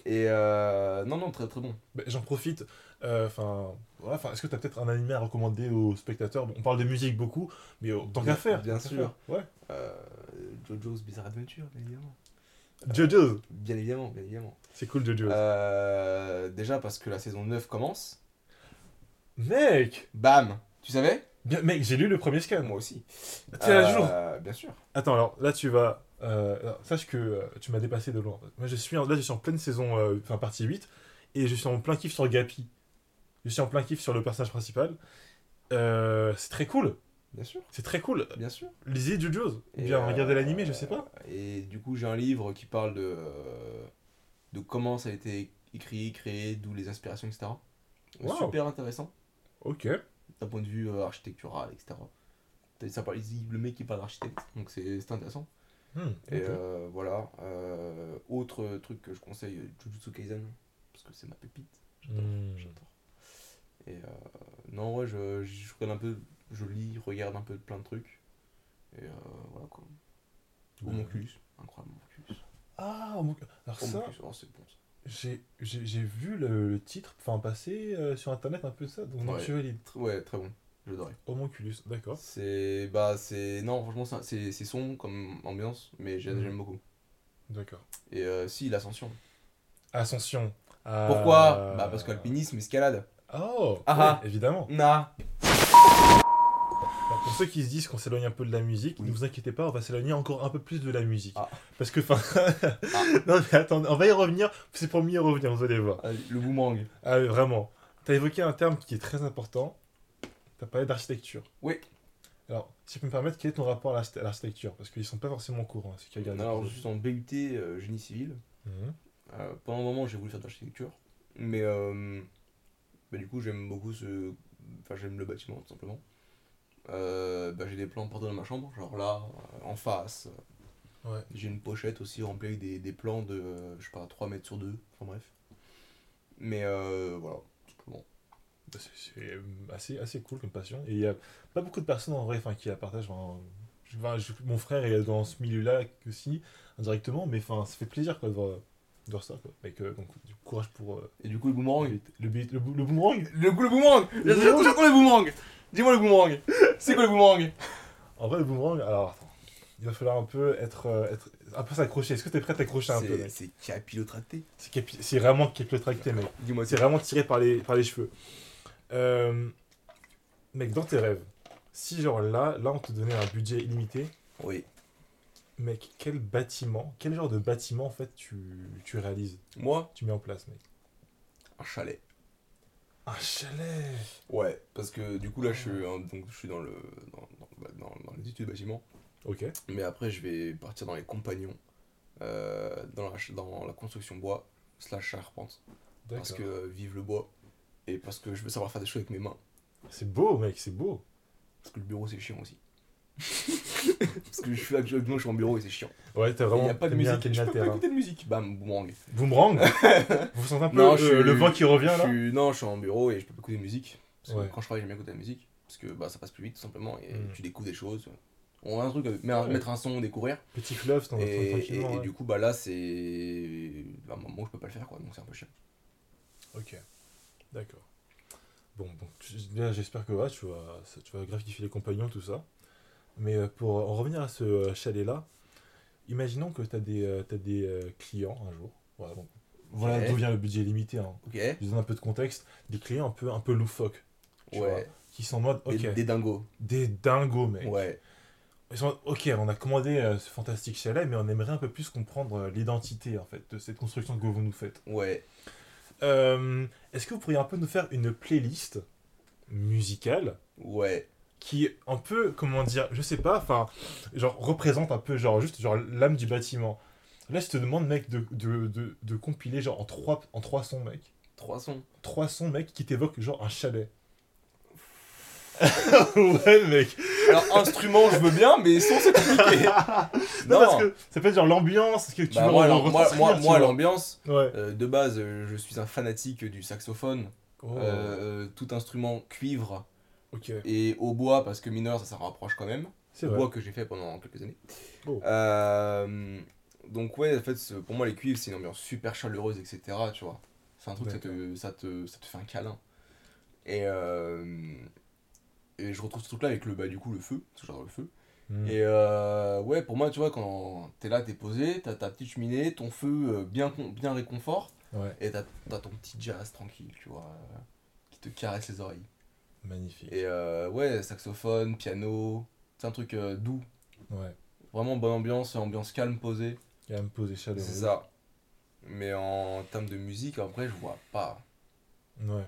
Et euh, non, non, très très bon. Bah, J'en profite. euh, Enfin, ouais, enfin, est-ce que t'as peut-être un animé à recommander aux spectateurs? Bon, On parle de musique beaucoup, mais euh, tant qu'à faire. bien sûr. faire. Ouais. Euh, Jojo's Bizarre Adventure, bien évidemment. Jojo's? Bien évidemment, bien évidemment. C'est cool, Jojo's. Euh, déjà parce que la saison 9 commence. Mec Bam Tu savais? Bien, Mec, j'ai lu le premier scan. Moi aussi. T'es à jour Euh, Bien sûr. Attends, alors là tu vas. Euh, sache que euh, tu m'as dépassé de loin. Moi je suis en- là je suis en pleine saison, euh, enfin partie 8, et je suis en plein kiff sur Gapi. Je suis en plein kiff sur le personnage principal. C'est très cool, Bien sûr. c'est très cool. Bien sûr. Lisez Jojo's, ou bien regardez l'animé, je sais pas. Et du coup, j'ai un livre qui parle de, de comment ça a été écrit, créé, d'où les inspirations, etc. Wow. Super intéressant, Ok. d'un point de vue euh, architectural, etc. Ça parle, le mec qui parle d'architecte, donc c'est intéressant. Hmm, Et euh, voilà. Euh, autre truc que je conseille, Jujutsu Kaisen, parce que c'est ma pépite. J'adore. J'adore. Et euh, non, ouais, je, je regarde un peu, je lis, regarde un peu plein de trucs. Et voilà quoi. Homonculus, incroyable Homonculus. Ah, mon- alors ça, Homonculus, oh, c'est bon ça. j'ai j'ai- j'ai vu le, le titre, enfin passer sur internet un peu ça, donc Ouais. Tr- Ouais, très bon, j'adorais. Homonculus, d'accord. C'est. Bah, c'est. Non, franchement, c'est- sombre comme ambiance, mais j'ai- Mhm. j'aime beaucoup. D'accord. Et euh, si, l'ascension. Ascension. Ah. Pourquoi Bah, parce qu'alpinisme, escalade. Oh Ah oui, évidemment. Na Alors, pour ceux qui se disent qu'on s'éloigne un peu de la musique, Oui. ne vous inquiétez pas, on va s'éloigner encore un peu plus de la musique. Ah. Parce que, enfin. (laughs) non, mais attendez, on va y revenir, c'est pour mieux y revenir, vous allez voir. Le boomerang. Ah, oui, vraiment. Tu as évoqué un terme qui est très important. Tu as parlé d'architecture. Oui. Alors, si je peux me permettre, quel est ton rapport à l'archi- à l'architecture? Parce qu'ils sont pas forcément au courant, ceux qui regardent. Alors, je suis en BUT euh, génie civil. Mhm. Euh, pendant un moment, j'ai voulu faire de l'architecture. Mais euh, bah, du coup, j'aime beaucoup ce. Enfin, j'aime le bâtiment, tout simplement. Bah, j'ai des plans portés dans ma chambre, genre là, en face. Ouais. J'ai une pochette aussi remplie avec des, des plans de, je sais pas, 3 mètres sur 2. Enfin bref. Mais euh, voilà, C'est c'est, euh, assez, assez cool comme passion. Et il y a pas beaucoup de personnes en vrai qui la partagent. Enfin, je- enfin, je- mon frère est dans ce milieu-là aussi, indirectement, mais enfin, ça fait plaisir quoi, de, voir, de voir ça. Quoi. Avec, euh, donc, du courage pour euh, Et du coup, le boomerang. le, le, le boomerang. Le, le boomerang Le J'attends j'attends le boomerang Dis-moi le boomerang C'est quoi le boomerang? En vrai, le boomerang, alors attends. Il va falloir un peu être, être un peu s'accrocher. Est-ce que t'es prêt à t'accrocher un peu, C'est capillotracté. C'est capi- vraiment capillotracté, mec. Dis-moi C'est vraiment tiré par les, par les cheveux. Euh, mec, dans tes rêves, si genre là, là on te donnait un budget illimité, Oui. mec, quel bâtiment, quel genre de bâtiment en fait tu, tu réalises, Moi, tu mets en place, mec. Un chalet. Un chalet? Ouais, parce que du coup là je suis, hein, donc, je suis dans, le, dans, dans, dans- dans les études bâtiment, Ok. mais après je vais partir dans les compagnons, euh, dans, la, dans la construction bois, slash charpente, parce que euh, vive le bois, et parce que je veux savoir faire des choses avec mes mains, C'est beau, mec, c'est beau. parce que le bureau c'est chiant aussi. (laughs) parce que je suis actuellement je suis en bureau et c'est chiant. Ouais, t'as Il vraiment. n'y a pas de musique, je peux pas écouter de musique. Bam, boomerang. Boomerang (laughs) Vous sentez un peu Non, euh, je suis- le vent qui revient Je là suis- Non, je suis en bureau et je peux pas écouter de musique. Parce que Ouais. quand je travaille, j'aime bien écouter la musique. Parce que bah, ça passe plus vite, tout simplement. Et Mm. tu découvres des choses. On a un truc, euh, mettre, Ouais. mettre un son, découvrir. Petit fleuve, t'en Et, et- tranquillement. et ouais. du coup, bah là, c'est. À un moment, je peux pas le faire, quoi. Donc c'est un peu chiant. Ok, d'accord. Bon, déjà, j'espère que ouais, tu, vas, tu vas gratifier les compagnons, tout ça. Mais euh, pour en revenir à ce euh, chalet-là, imaginons que tu as des, euh, t'as des euh, clients un jour. Voilà, bon. d'où vient le budget limité. Hein. Ok Je vous donne un peu de contexte. Des clients un peu, un peu loufoques. tu vois, Ouais. qui sont en mode, Des, des, des dingos. dingos, mec. Ouais. Ils sont en mode, ok, on a commandé euh, ce fantastique chalet, mais on aimerait un peu plus comprendre euh, l'identité, en fait, de cette construction que vous nous faites. Ouais. Euh, Est-ce que vous pourriez un peu nous faire une playlist musicale Ouais. qui un peu, comment dire, je sais pas, enfin, genre représente un peu, genre juste genre l'âme du bâtiment. Là, je te demande, mec, de, de, de, de compiler genre en trois, en trois sons, mec. Trois sons. Trois sons, mec, qui t'évoquent genre un chalet. (laughs) ouais, mec. Alors, instrument, je veux bien, mais son, c'est compliqué. (laughs) Non, parce que ça peut être genre l'ambiance, ce que tu Bah, veux moi, re- moi, moi, l'ambiance, Ouais. euh, de base, euh, je suis un fanatique du saxophone. Oh, Euh, tout instrument cuivre et au bois parce que mineur ça s'en rapproche quand même C'est au bois que j'ai fait pendant quelques années Oh. Donc ouais en fait pour moi les cuivres c'est une ambiance super chaleureuse etc tu vois c'est un truc ça te, ça te ça te fait un câlin et euh, et je retrouve ce truc là avec le bah du coup le feu parce que j'adore le feu Mm. et euh, ouais pour moi tu vois quand t'es là t'es posé t'as ta petite cheminée ton feu euh, bien bien réconfort Ouais, et t'as ton petit jazz tranquille tu vois euh, qui te caresse les oreilles magnifique. et euh, ouais, saxophone, piano, c'est un truc euh, doux. Ouais. Vraiment bonne ambiance, ambiance calme, posée. Il va me poser chaleureuse. C'est ça. Mais en termes de musique, après, je vois pas. Ouais.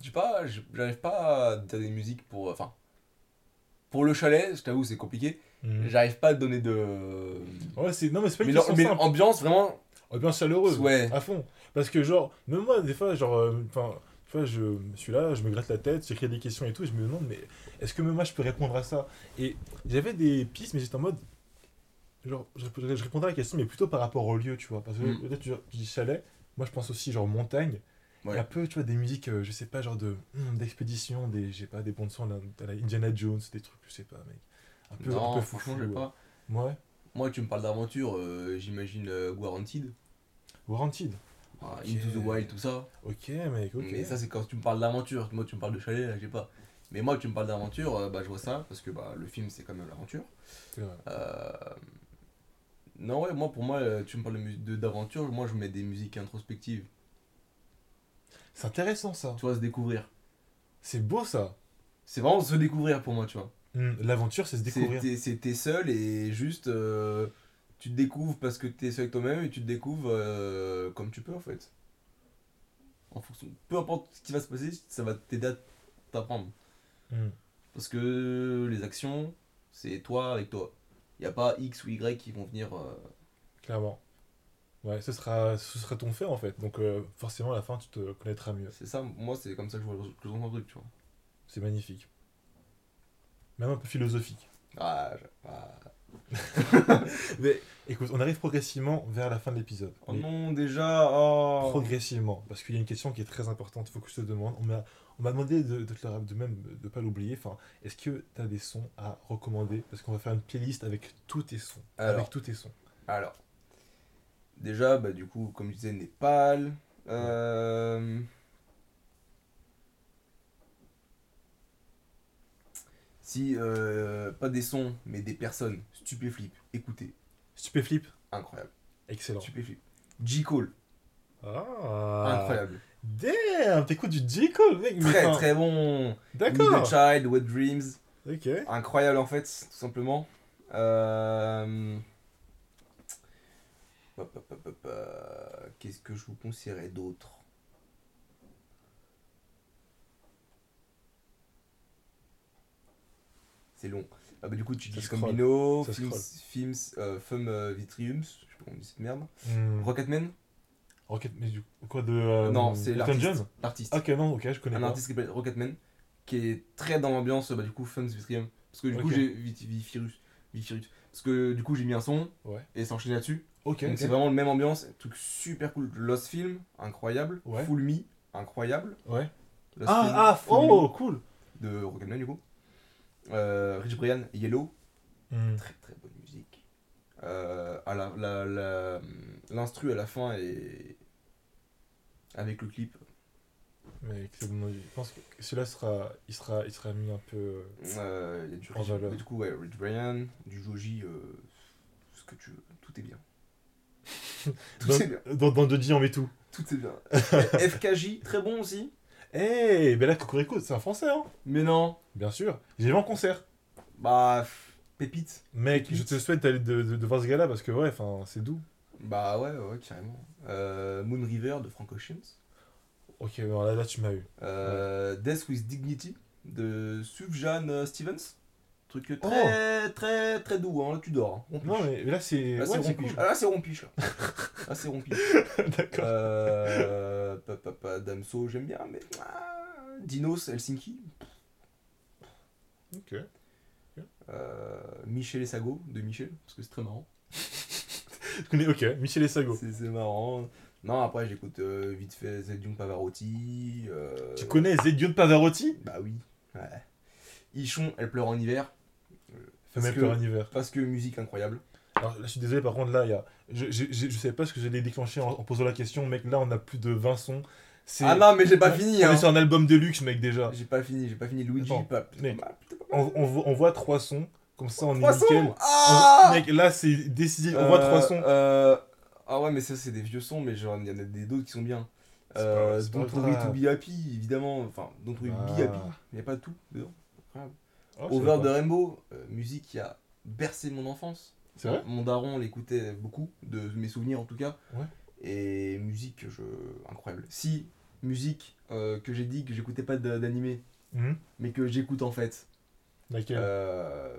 Je sais pas, j'arrive pas à dire des musiques pour. Enfin. Pour le chalet, je t'avoue, c'est compliqué. Mm. J'arrive pas à donner de. Ouais, c'est... Non, mais c'est pas une Mais, question non, mais simple. ambiance, vraiment. Ambiance chaleureuse. Ouais. À fond. Parce que, genre, même moi, des fois, genre, euh, enfin, tu vois, je suis là, je me gratte la tête, j'écris des questions et tout, et je me demande, mais est-ce que même moi, je peux répondre à ça? Et j'avais des pistes, mais j'étais en mode. Genre, je, je répondais à la question, mais plutôt par rapport au lieu, tu vois. Parce que Mm. là, tu, tu dis chalet, moi, je pense aussi, genre, montagne. Ouais. Et un peu, tu vois, des musiques, euh, je sais pas, genre de hum, d'expédition, des, je sais pas, des bons sons à la, Indiana Jones, des trucs, je sais pas, mec. Un peu, non, un peu franchement, foufou, j'ai ouais. pas. Ouais. Moi, tu me parles d'aventure, euh, j'imagine euh, Guaranteed, Warranted. voilà, Ok. Into the Wild, tout ça. Ok, mec, ok. Mais ça, c'est quand tu me parles d'aventure. Moi, tu me parles de chalet, là, j'ai pas. Mais moi, tu me parles d'aventure, euh, bah, je vois ça, parce que bah, le film, c'est quand même l'aventure. Euh, Non, ouais, moi, pour moi, euh, tu me parles d'aventure, moi, je mets des musiques introspectives. C'est intéressant, ça. Tu vois, se découvrir. C'est beau, ça. C'est vraiment se découvrir pour moi, tu vois. Hmm, L'aventure, c'est se découvrir. c'est t'es seul et juste euh, tu te découvres parce que t'es seul avec toi-même et tu te découvres euh, comme tu peux en fait. En fonction, peu importe ce qui va se passer, ça va t'aider à t'apprendre. Hmm. Parce que les actions, c'est toi avec toi. Il n'y a pas X ou Y qui vont venir. euh, Clairement. Ouais, ce sera, ce sera ton fait en fait. Donc euh, forcément, à la fin, tu te connaîtras mieux. c'est ça, moi c'est comme ça que je vois le, que je vois truc, tu vois. C'est magnifique. Même un peu philosophique. Ah, ah. (laughs) Mais écoute, on arrive progressivement vers la fin de l'épisode. Oh Mais non, déjà, oh. Progressivement. Parce qu'il y a une question qui est très importante, il faut que je te demande. On m'a, on m'a demandé de, de, te le- de même de pas l'oublier. Enfin, est-ce que tu as des sons à recommander? Parce qu'on va faire une playlist avec tous tes sons. Alors. Avec tous tes sons. Alors, déjà, bah, du coup, comme je disais, Népal. Euh... Si, euh, pas des sons, mais des personnes, stupéflip, écoutez, Stupéflip incroyable. Excellent. Stupéflip. J. Cole, Ah incroyable. Damn, t'écoutes du J. Cole, mec. Très enfin, très bon. D'accord. Child, Wet Dreams, Ok. incroyable en fait, tout simplement. Euh... euh, Qu'est-ce que je vous conseillerais d'autre C'est long. Ah bah du coup tu dis. Combino, Films. Films, euh, Fum euh, Vitriums, je sais pas comment on dit cette merde. Hmm. Rocketman Rocket, mais du quoi de. euh, Non, c'est l'artiste. Ok, non, ok, je connais un pas. artiste qui s'appelle Rocketman, qui est très dans l'ambiance, bah, du coup, Fun Vitrium. Parce que du coup, j'ai Vit- Vifirus. Vifirus. Parce que du coup, j'ai mis un son Ouais. et ça enchaîné là-dessus. Ok. Donc c'est vraiment le même ambiance, truc super cool. Lost Film, incroyable. Ouais. Full Me, incroyable. Ouais. Lost Film, Ah, ah, Full oh, cool. De Rocketman, du coup. Euh, Rich Brian, Yellow, Hmm. très très bonne musique. Euh, à la, la, la- l'instru à la fin et avec le clip, Mais je pense que celui-là sera, il sera, il sera mis un peu. Euh, il y a du, En Rich- valeur. mais du coup, ouais, Rich Brian, du Joji, euh, ce que tu veux, tout est bien. Tout Dans, est bien, dans, dans Doji, on met tout. tout est bien. (laughs) FKJ, très bon aussi. Eh, ben là, Cocorico, c'est un français, hein Mais non, Bien sûr. J'ai vu en concert. bah, pff, pépite. Mec, Pépite. je te souhaite d'aller de, de, de voir ce gars-là parce que, ouais, enfin, c'est doux. Bah ouais, ouais, carrément. Euh, Moon River de Frank Oceans. Ok, non, là, là, tu m'as eu. Euh, Death with Dignity de Sufjan euh, Stevens. Truc très, très, très doux, hein, là tu dors. hein. Non, mais là, c'est. Là, c'est ouais, c'est rompiche. cool. Ah, là, c'est rompiche, là. (laughs) là, c'est rompiche. (laughs) D'accord. Euh, pa, pa, pa, Damso, j'aime bien, mais. ah, Dinos, Helsinki. Ok. Euh, Michel et Sago de Michel, parce que c'est très marrant. (laughs) Je connais, ok, Michel et Sago. C'est marrant. Non, après, j'écoute euh, vite fait Zedjung Pavarotti. euh, Tu connais Zedion Pavarotti? Bah oui. Ouais. Ichon, Elle pleure en hiver. Femelle Parce que- pleure hiver. Parce que musique incroyable. Alors là, je suis désolé, par contre, là, il y a... je, je, je, je savais pas ce que j'allais déclencher en, en posant la question, mec. Là, on a plus de 20 sons. Ah non, mais j'ai pas fini. On Hein. est sur un album de luxe, mec, déjà. J'ai pas fini, j'ai pas fini. Luigi, Attends, pas. mec, pas- On, on, voit- on voit trois sons, comme ça, on est Trois nickel. sons Ah On- Mec, là, c'est décisif. On voit Euh, trois sons. euh, Ah ouais, mais ça, c'est des vieux sons, mais genre, il y en a des d'autres qui sont bien. Euh, pas- Don't Worry to Be Happy, évidemment. Enfin, Don't Worry Ah. Be Happy. Il n'y a pas tout dedans. Incroyable. Oh, Over the. Rainbow, euh, musique qui a bercé mon enfance. C'est vrai Mon daron l'écoutait beaucoup, de mes souvenirs en tout cas. Ouais. Et musique, je... incroyable. Si, musique euh, que j'ai dit que j'écoutais pas d'animé, Mhm. mais que j'écoute en fait. Laquelle? Euh,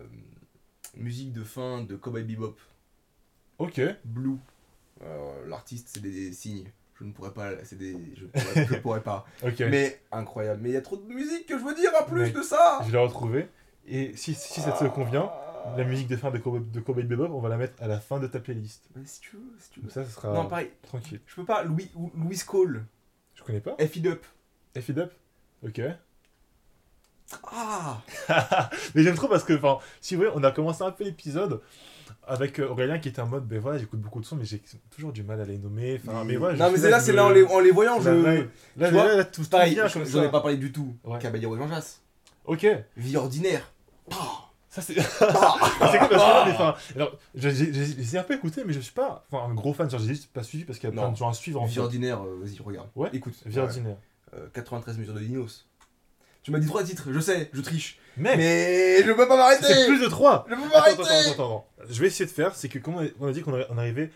musique de fin de Cowboy Bebop. Ok. Blue. L'artiste, c'est des signes. Je ne pourrais pas. C'est des. Je pourrais, (laughs) je pourrais pas. Ok. Mais incroyable. Mais il y a trop de musique que je veux dire en plus de ça. Je l'ai retrouvé. Et si, si ça te convient, la musique de fin de Cowboy, de Cowboy Bebop, on va la mettre à la fin de ta playlist. Ouais, si tu veux, si tu veux. Comme ça, ce sera Non, pareil. tranquille. Je peux pas. Louis, ou- Louis Cole. Je connais pas. F It Up. Up Ok. Ah (laughs) Mais j'aime trop parce que, enfin, si vous voulez, on a commencé un peu l'épisode avec euh, Aurélien qui était en mode, ben voilà, j'écoute beaucoup de sons, mais j'ai toujours du mal à les nommer. Enfin, mais voilà, non, mais c'est là, c'est là en les, en les voyant, je. Là, là, tout, Pareil, j'en ai ça. pas parlé du tout. Ouais. Caballero et Jean-Jas. Ok. Vie ordinaire. Ça, c'est. (laughs) c'est cool parce que mais, enfin, alors, j'ai- un peu écouté, mais je suis pas enfin, un gros fan, genre, j'ai juste pas suivi parce qu'il y a plein de gens à suivre en Vie ordinaire, euh, vas-y, regarde. Ouais. Écoute. Vie ordinaire. Euh, 93 mesures de Dinos. Tu m'as dit trois titres, je sais, je triche. Mec, Mais je peux pas m'arrêter c'est plus de 3 Je peux pas Attends, m'arrêter attends, attends, attends. Je vais essayer de faire, c'est que comme on a- dit qu'on arri- on arrivait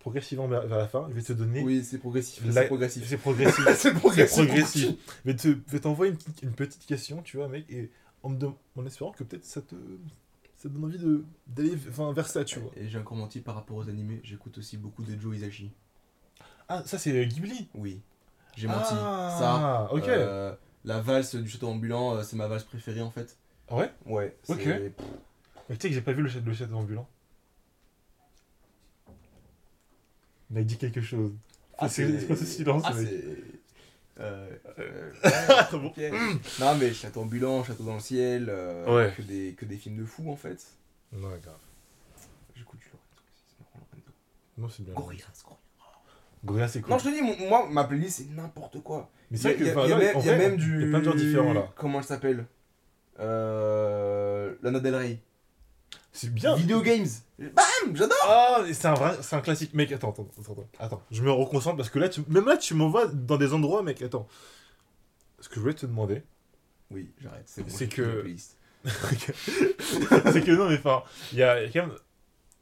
progressivement vers la fin, je vais te donner. Oui, c'est progressif. La- C'est progressif. C'est progressif. (laughs) C'est progressif. progressif. Je vais te- je vais t'envoyer une, petite- une petite question, tu vois, mec, et en, me dem- en espérant que peut-être ça te, ça donne envie de- d'aller enfin, vers ça, tu vois. Et j'ai encore menti par rapport aux animés, j'écoute aussi beaucoup de Joe Hisaishi. Ah, ça c'est Ghibli. Oui, j'ai menti. Ah, Ça, ok. euh, la valse du château ambulant, euh, c'est ma valse préférée en fait. Ouais? Ouais. Ok. Mais tu sais que j'ai pas vu le chat ambulant. Mec, dis quelque chose. Ah, c'est ce silence, Ah, mec Euh, euh, Bon. ok. (laughs) Non, mais château ambulant, château dans le ciel, euh, Ouais. que, des, que des films de fous en fait. Non, grave. J'écoute du Lorenzo aussi, c'est marrant, Lorenzo. Non, c'est bien. Gorillaz, Gorillaz. Gorilla, c'est cool. Non, je te dis, moi, ma playlist, c'est n'importe quoi. Mais Il y c'est a, vrai que. il y a- y a en y a même du. Il y a plein de gens différents là. Comment elle s'appelle? Euh, Lana Del Rey. C'est bien. Video Games. Bam J'adore Ah, c'est un vrai, c'est un classique. Mec, attends, attends, attends, attends. Je me reconcentre parce que là, tu, même là, tu m'envoies dans des endroits, mec. Attends. Ce que je voulais te demander, Oui, j'arrête. C'est bon, que- (laughs) c'est que non, mais enfin, il y a, il y a quand même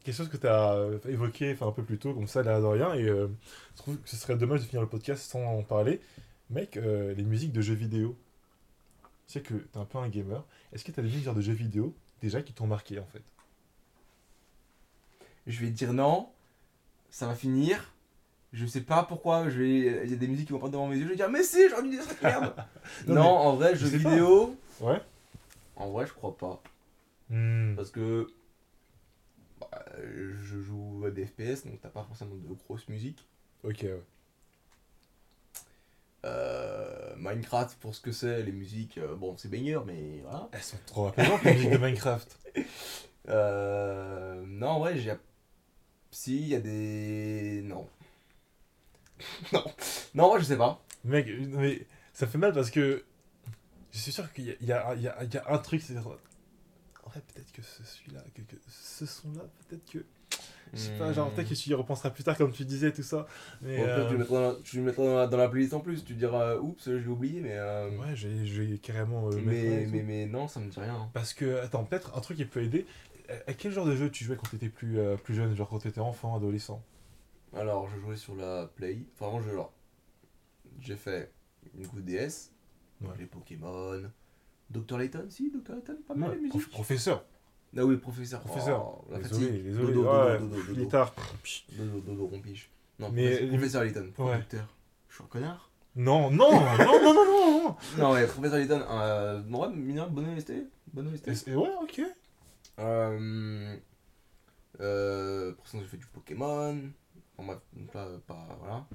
quelque chose que tu as évoqué enfin, un peu plus tôt, comme ça, l'air de rien, et euh, je trouve que ce serait dommage de finir le podcast sans en parler. Mec, euh, les musiques de jeux vidéo, tu sais que t'es un peu un gamer. Est-ce que t'as des musiques de jeux vidéo déjà qui t'ont marqué en fait? Je vais te dire non. Ça va finir. Je sais pas pourquoi. Je vais... Il y a des musiques qui vont pas devant mes yeux. Je vais dire, mais si, j'aurais dû dire cette merde. (laughs) Non, non, mais en vrai, je jeux pas. vidéo. Ouais. En vrai, je crois pas. Hmm. Parce que. bah, je joue à des FPS, donc t'as pas forcément de grosses musiques. Ok, ouais. Euh, Minecraft, pour ce que c'est, les musiques, euh, bon, c'est banger, mais voilà. Elles sont trop (laughs) apaisantes, les musiques de Minecraft. Euh, non, en vrai, j'ai. Si, il y a des. Non. (laughs) non. Non, je sais pas. Mec, mais ça fait mal parce que je suis sûr qu'il y y, y, y a un truc, c'est. En vrai, peut-être que ce celui-là, que, que ce son-là, peut-être que. Je sais pas, genre, peut-être que tu y repenseras plus tard, comme tu disais, tout ça. Mais. Bon, après, euh, tu le mettras, dans la, tu le mettras dans, la, dans la playlist en plus. Tu diras, euh, oups, je l'ai oublié, mais. euh, Ouais, vais carrément. euh, mais, tout. mais, mais non, ça me dit rien. hein. Parce que, attends, peut-être un truc qui peut aider. À- quel genre de jeu tu jouais quand t'étais plus, euh, plus jeune, genre quand t'étais enfant, adolescent? Alors, je jouais sur la Play. Enfin, je. alors, J'ai fait une coup DS. Ouais. Les Pokémon. Dr. Layton, si, Dr. Layton, pas mal Ouais, les musiques. professeur. Ah oui, professeur. Professeur. Oh, la désolé, fatigue. désolé. Dodo, ouais, dodo, dodo, dodo. guitare. Dodo, dodo, rompiche. Non, Mais- professeur, Layton, Ouais. producteur. Je suis un connard. Non, non, non, non, non, non, non. Non, ouais, professeur Layton, euh, vrai, mineur, bonne OST. Bonne OST. Et ouais, ok. Euh, euh, pour ça, j'ai fait du Pokémon. Enfin, bref, pas, pas, voilà.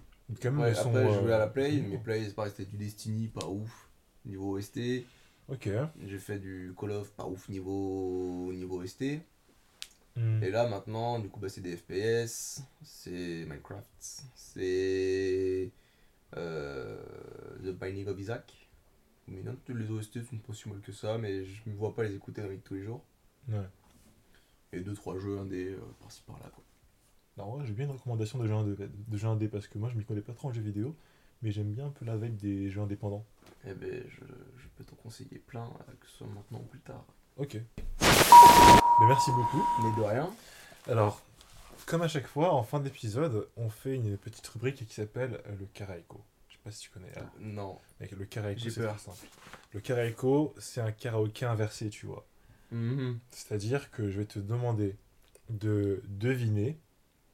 Quand même, Ouais, ils sont, après, je euh, jouais à la Play, sont mais. Play, c'est pareil, c'était du Destiny, pas ouf. Niveau OST. Ok. J'ai fait du Call of, pas ouf niveau, niveau OST. Hmm. Et là, maintenant, du coup, bah, c'est des FPS, c'est Minecraft, c'est euh, The Binding of Isaac. Mais non, tous les OST sont pas si mal que ça, mais je ne vois pas les écouter dans de tous les jours. Ouais. Et 2-3 jeux indés euh, par-ci par-là. Quoi. Non, ouais, j'ai bien une recommandation de jeux indé, de jeux parce que moi je m'y connais pas trop en jeux vidéo, mais j'aime bien un peu la vibe des jeux indépendants. Et ben, je, je peux t'en conseiller plein, euh, que ce soit maintenant ou plus tard. Ok. Mais merci beaucoup. Mais de rien. Alors, comme à chaque fois, en fin d'épisode, on fait une petite rubrique qui s'appelle euh, le karaoke. Je sais pas si tu connais. Non. Le J'ai c'est très simple. Le karaoke, c'est un karaoké inversé, tu vois. Mhm. C'est-à-dire que je vais te demander de deviner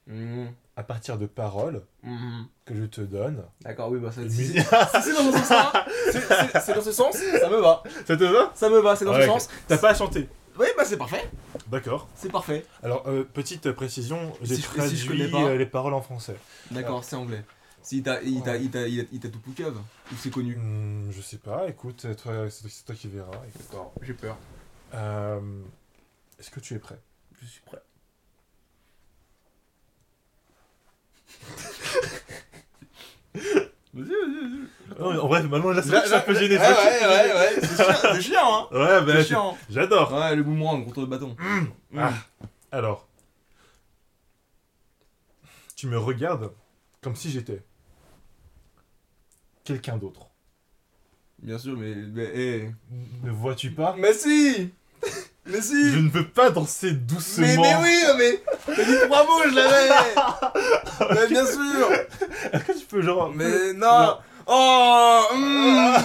Mhm. à partir de paroles Mhm. que je te donne. D'accord, oui, bah ça (laughs) si- c'est dans ce sens-là, c'est- dans ce sens, ça me va. Ça te va? Ça me va, c'est dans Ouais, ce sens. T'as pas à chanter. Oui, bah c'est parfait. D'accord. C'est parfait. Alors, euh, petite précision, j'ai Si je- si traduit je euh, les paroles en français. D'accord, c'est anglais. Si t'a, il t'a, il t'a, il t'a, il t'a tout poucave, ou c'est connu? Hmm, je sais pas, écoute, c'est toi, c'est toi qui verras. D'accord, j'ai peur. Euh, Est-ce que tu es prêt? Je suis prêt. (laughs) Vas-y, vas-y, vas-y. Non, En vrai, maintenant, là, c'est un peu gêné. Ouais, ouais, ouais, ouais, c'est chiant, c'est chiant, hein. (laughs) Ouais, bah, C'est chiant. j'adore. Ouais, le boomerang contre le bâton. Mm. Ah, alors, tu me regardes comme si j'étais quelqu'un d'autre. Bien sûr, mais. Mais, eh. Ne vois-tu pas? Mais si Mais si Je ne peux pas danser doucement. mais, mais oui, mais. T'as dit trois mots, je l'avais (laughs) Mais bien sûr Est-ce que tu peux genre... Mais non Oh mm.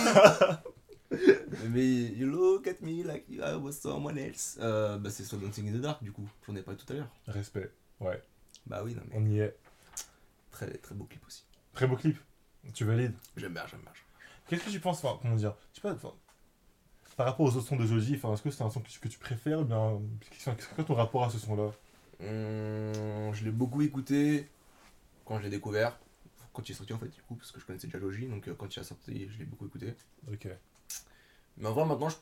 (laughs) Mais you look at me like I was someone else. Euh, bah, c'est sur Dancing in the Dark, du coup. J'en ai parlé tout à l'heure. Respect. Ouais, Bah oui, non, mais. on y est. Très, très beau clip aussi. Très beau clip. Tu valides. J'aime bien, j'aime bien. Qu'est-ce que tu penses, enfin, comment dire Je sais pas, enfin, par rapport aux autres sons de Joji, enfin, est-ce que c'est un son que tu, que tu préfères ou bien. Qu'est-ce que ton rapport à ce son-là? Hum, je l'ai beaucoup écouté quand je l'ai découvert. Quand il est sorti en fait, du coup, parce que je connaissais déjà Joji, donc euh, quand il est sorti, je l'ai beaucoup écouté. Ok. Mais en vrai, maintenant, je,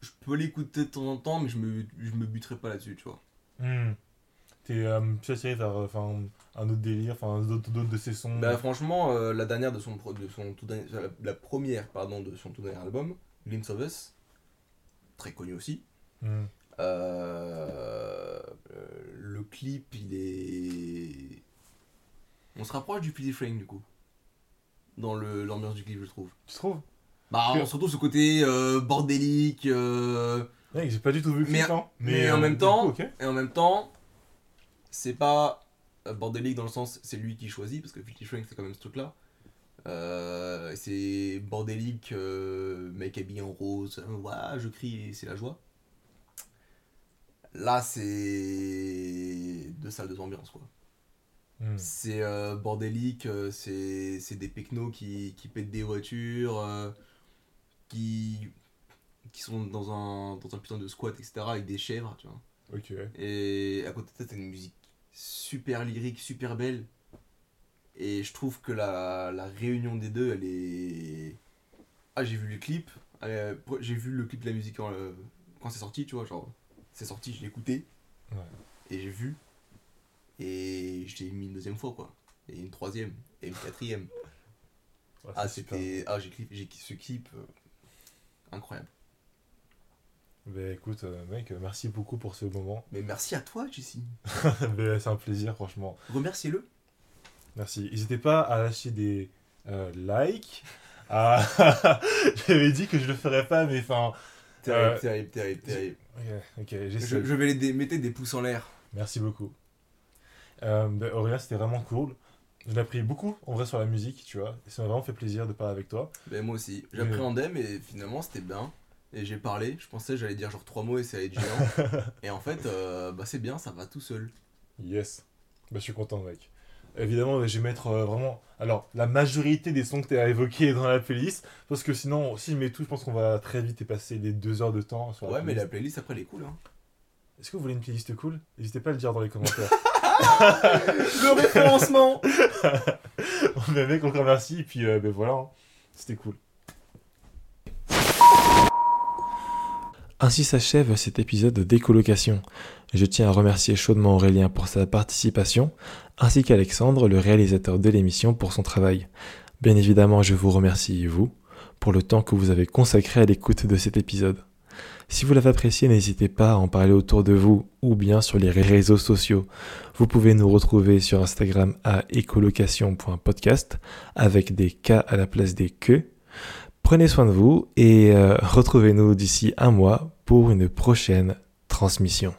je peux l'écouter de temps en temps, mais je me, je me buterai pas là-dessus, tu vois. Hmm. T'es euh, attiré vers enfin, un autre délire, enfin, d'autres de ses sons? Bah, franchement, euh, la dernière de son, de son tout dernier, enfin, la, la première, pardon, de son tout dernier album, Glimpse of Us, très connu aussi. Hmm. Euh, euh, le clip, il est. On se rapproche du Pretty Frame, du coup. Dans le- l'ambiance du clip, je trouve. Tu trouves Bah, surtout ce côté euh, bordélique. euh, Mec, j'ai pas du tout vu le Mais- clip, hein. mais en euh, même temps- coup. Et en même temps, c'est pas bordélique dans le sens c'est lui qui choisit, parce que Pretty Frame, c'est quand même ce truc-là. Euh, c'est bordélique, euh, mec habillé en rose, ouah, je crie et c'est la joie. Là, c'est deux salles, deux ambiances, quoi. Hmm. C'est euh, bordélique, euh, c'est c'est des pecnos qui, qui pètent des voitures, qui, qui sont dans un, dans un putain de squat, etc., avec des chèvres, tu vois. Ok. Et à côté de ça, t'as une musique super lyrique, super belle. Et je trouve que la, la réunion des deux, elle est. Ah, j'ai vu le clip. euh, j'ai vu le clip de la musique quand, euh, quand c'est sorti, tu vois. Genre, c'est sorti, je l'ai écouté. Ouais. Et j'ai vu. Et je l'ai mis une deuxième fois, quoi. Et une troisième. Et une quatrième. (laughs) Ouais, Ah, c'était. Ah, j'ai clip, j'ai ce clip. euh, incroyable. Bah écoute, euh, mec, merci beaucoup pour ce moment. Mais merci à toi, Jessie. (laughs) Bah, c'est un plaisir, franchement. Remerciez-le. Merci. N'hésitez pas à lâcher des euh, likes. à- (laughs) J'avais dit que je le ferais pas, mais enfin. Terrible, Euh, terrible, terrible, terrible. Ok, ok, Je, je vais les mettre des pouces en l'air. Merci beaucoup. Euh, bah, Aurélien, c'était vraiment cool. J'ai appris beaucoup en vrai sur la musique, tu vois. Et ça m'a vraiment fait plaisir de parler avec toi. Ben, moi aussi. J'appréhendais, mais finalement, c'était bien. Et j'ai parlé. Je pensais que j'allais dire genre trois mots et ça allait être géant. (laughs) et en fait, euh, bah, c'est bien, ça va tout seul. Yes. Bah, je suis content, mec. Évidemment, je vais mettre euh, vraiment. Alors, la majorité des sons que tu as évoqués dans la playlist. Parce que sinon, si je mets tout, je pense qu'on va très vite dépasser les deux heures de temps sur la Ouais, mais playlist. la playlist après, elle est cool. Hein. Est-ce que vous voulez une playlist cool? N'hésitez pas à le dire dans les commentaires. (laughs) Le référencement (laughs) mais mec, encore merci. Et puis, euh, ben voilà. hein. C'était cool. Ainsi s'achève cet épisode de décolocation. Je tiens à remercier chaudement Aurélien pour sa participation, ainsi qu'Alexandre, le réalisateur de l'émission, pour son travail. Bien évidemment, je vous remercie, vous, pour le temps que vous avez consacré à l'écoute de cet épisode. Si vous l'avez apprécié, n'hésitez pas à en parler autour de vous ou bien sur les réseaux sociaux. Vous pouvez nous retrouver sur Instagram à écolocation.podcast avec des K à la place des que. Prenez soin de vous et euh, (laughs) retrouvez-nous d'ici un mois pour une prochaine transmission.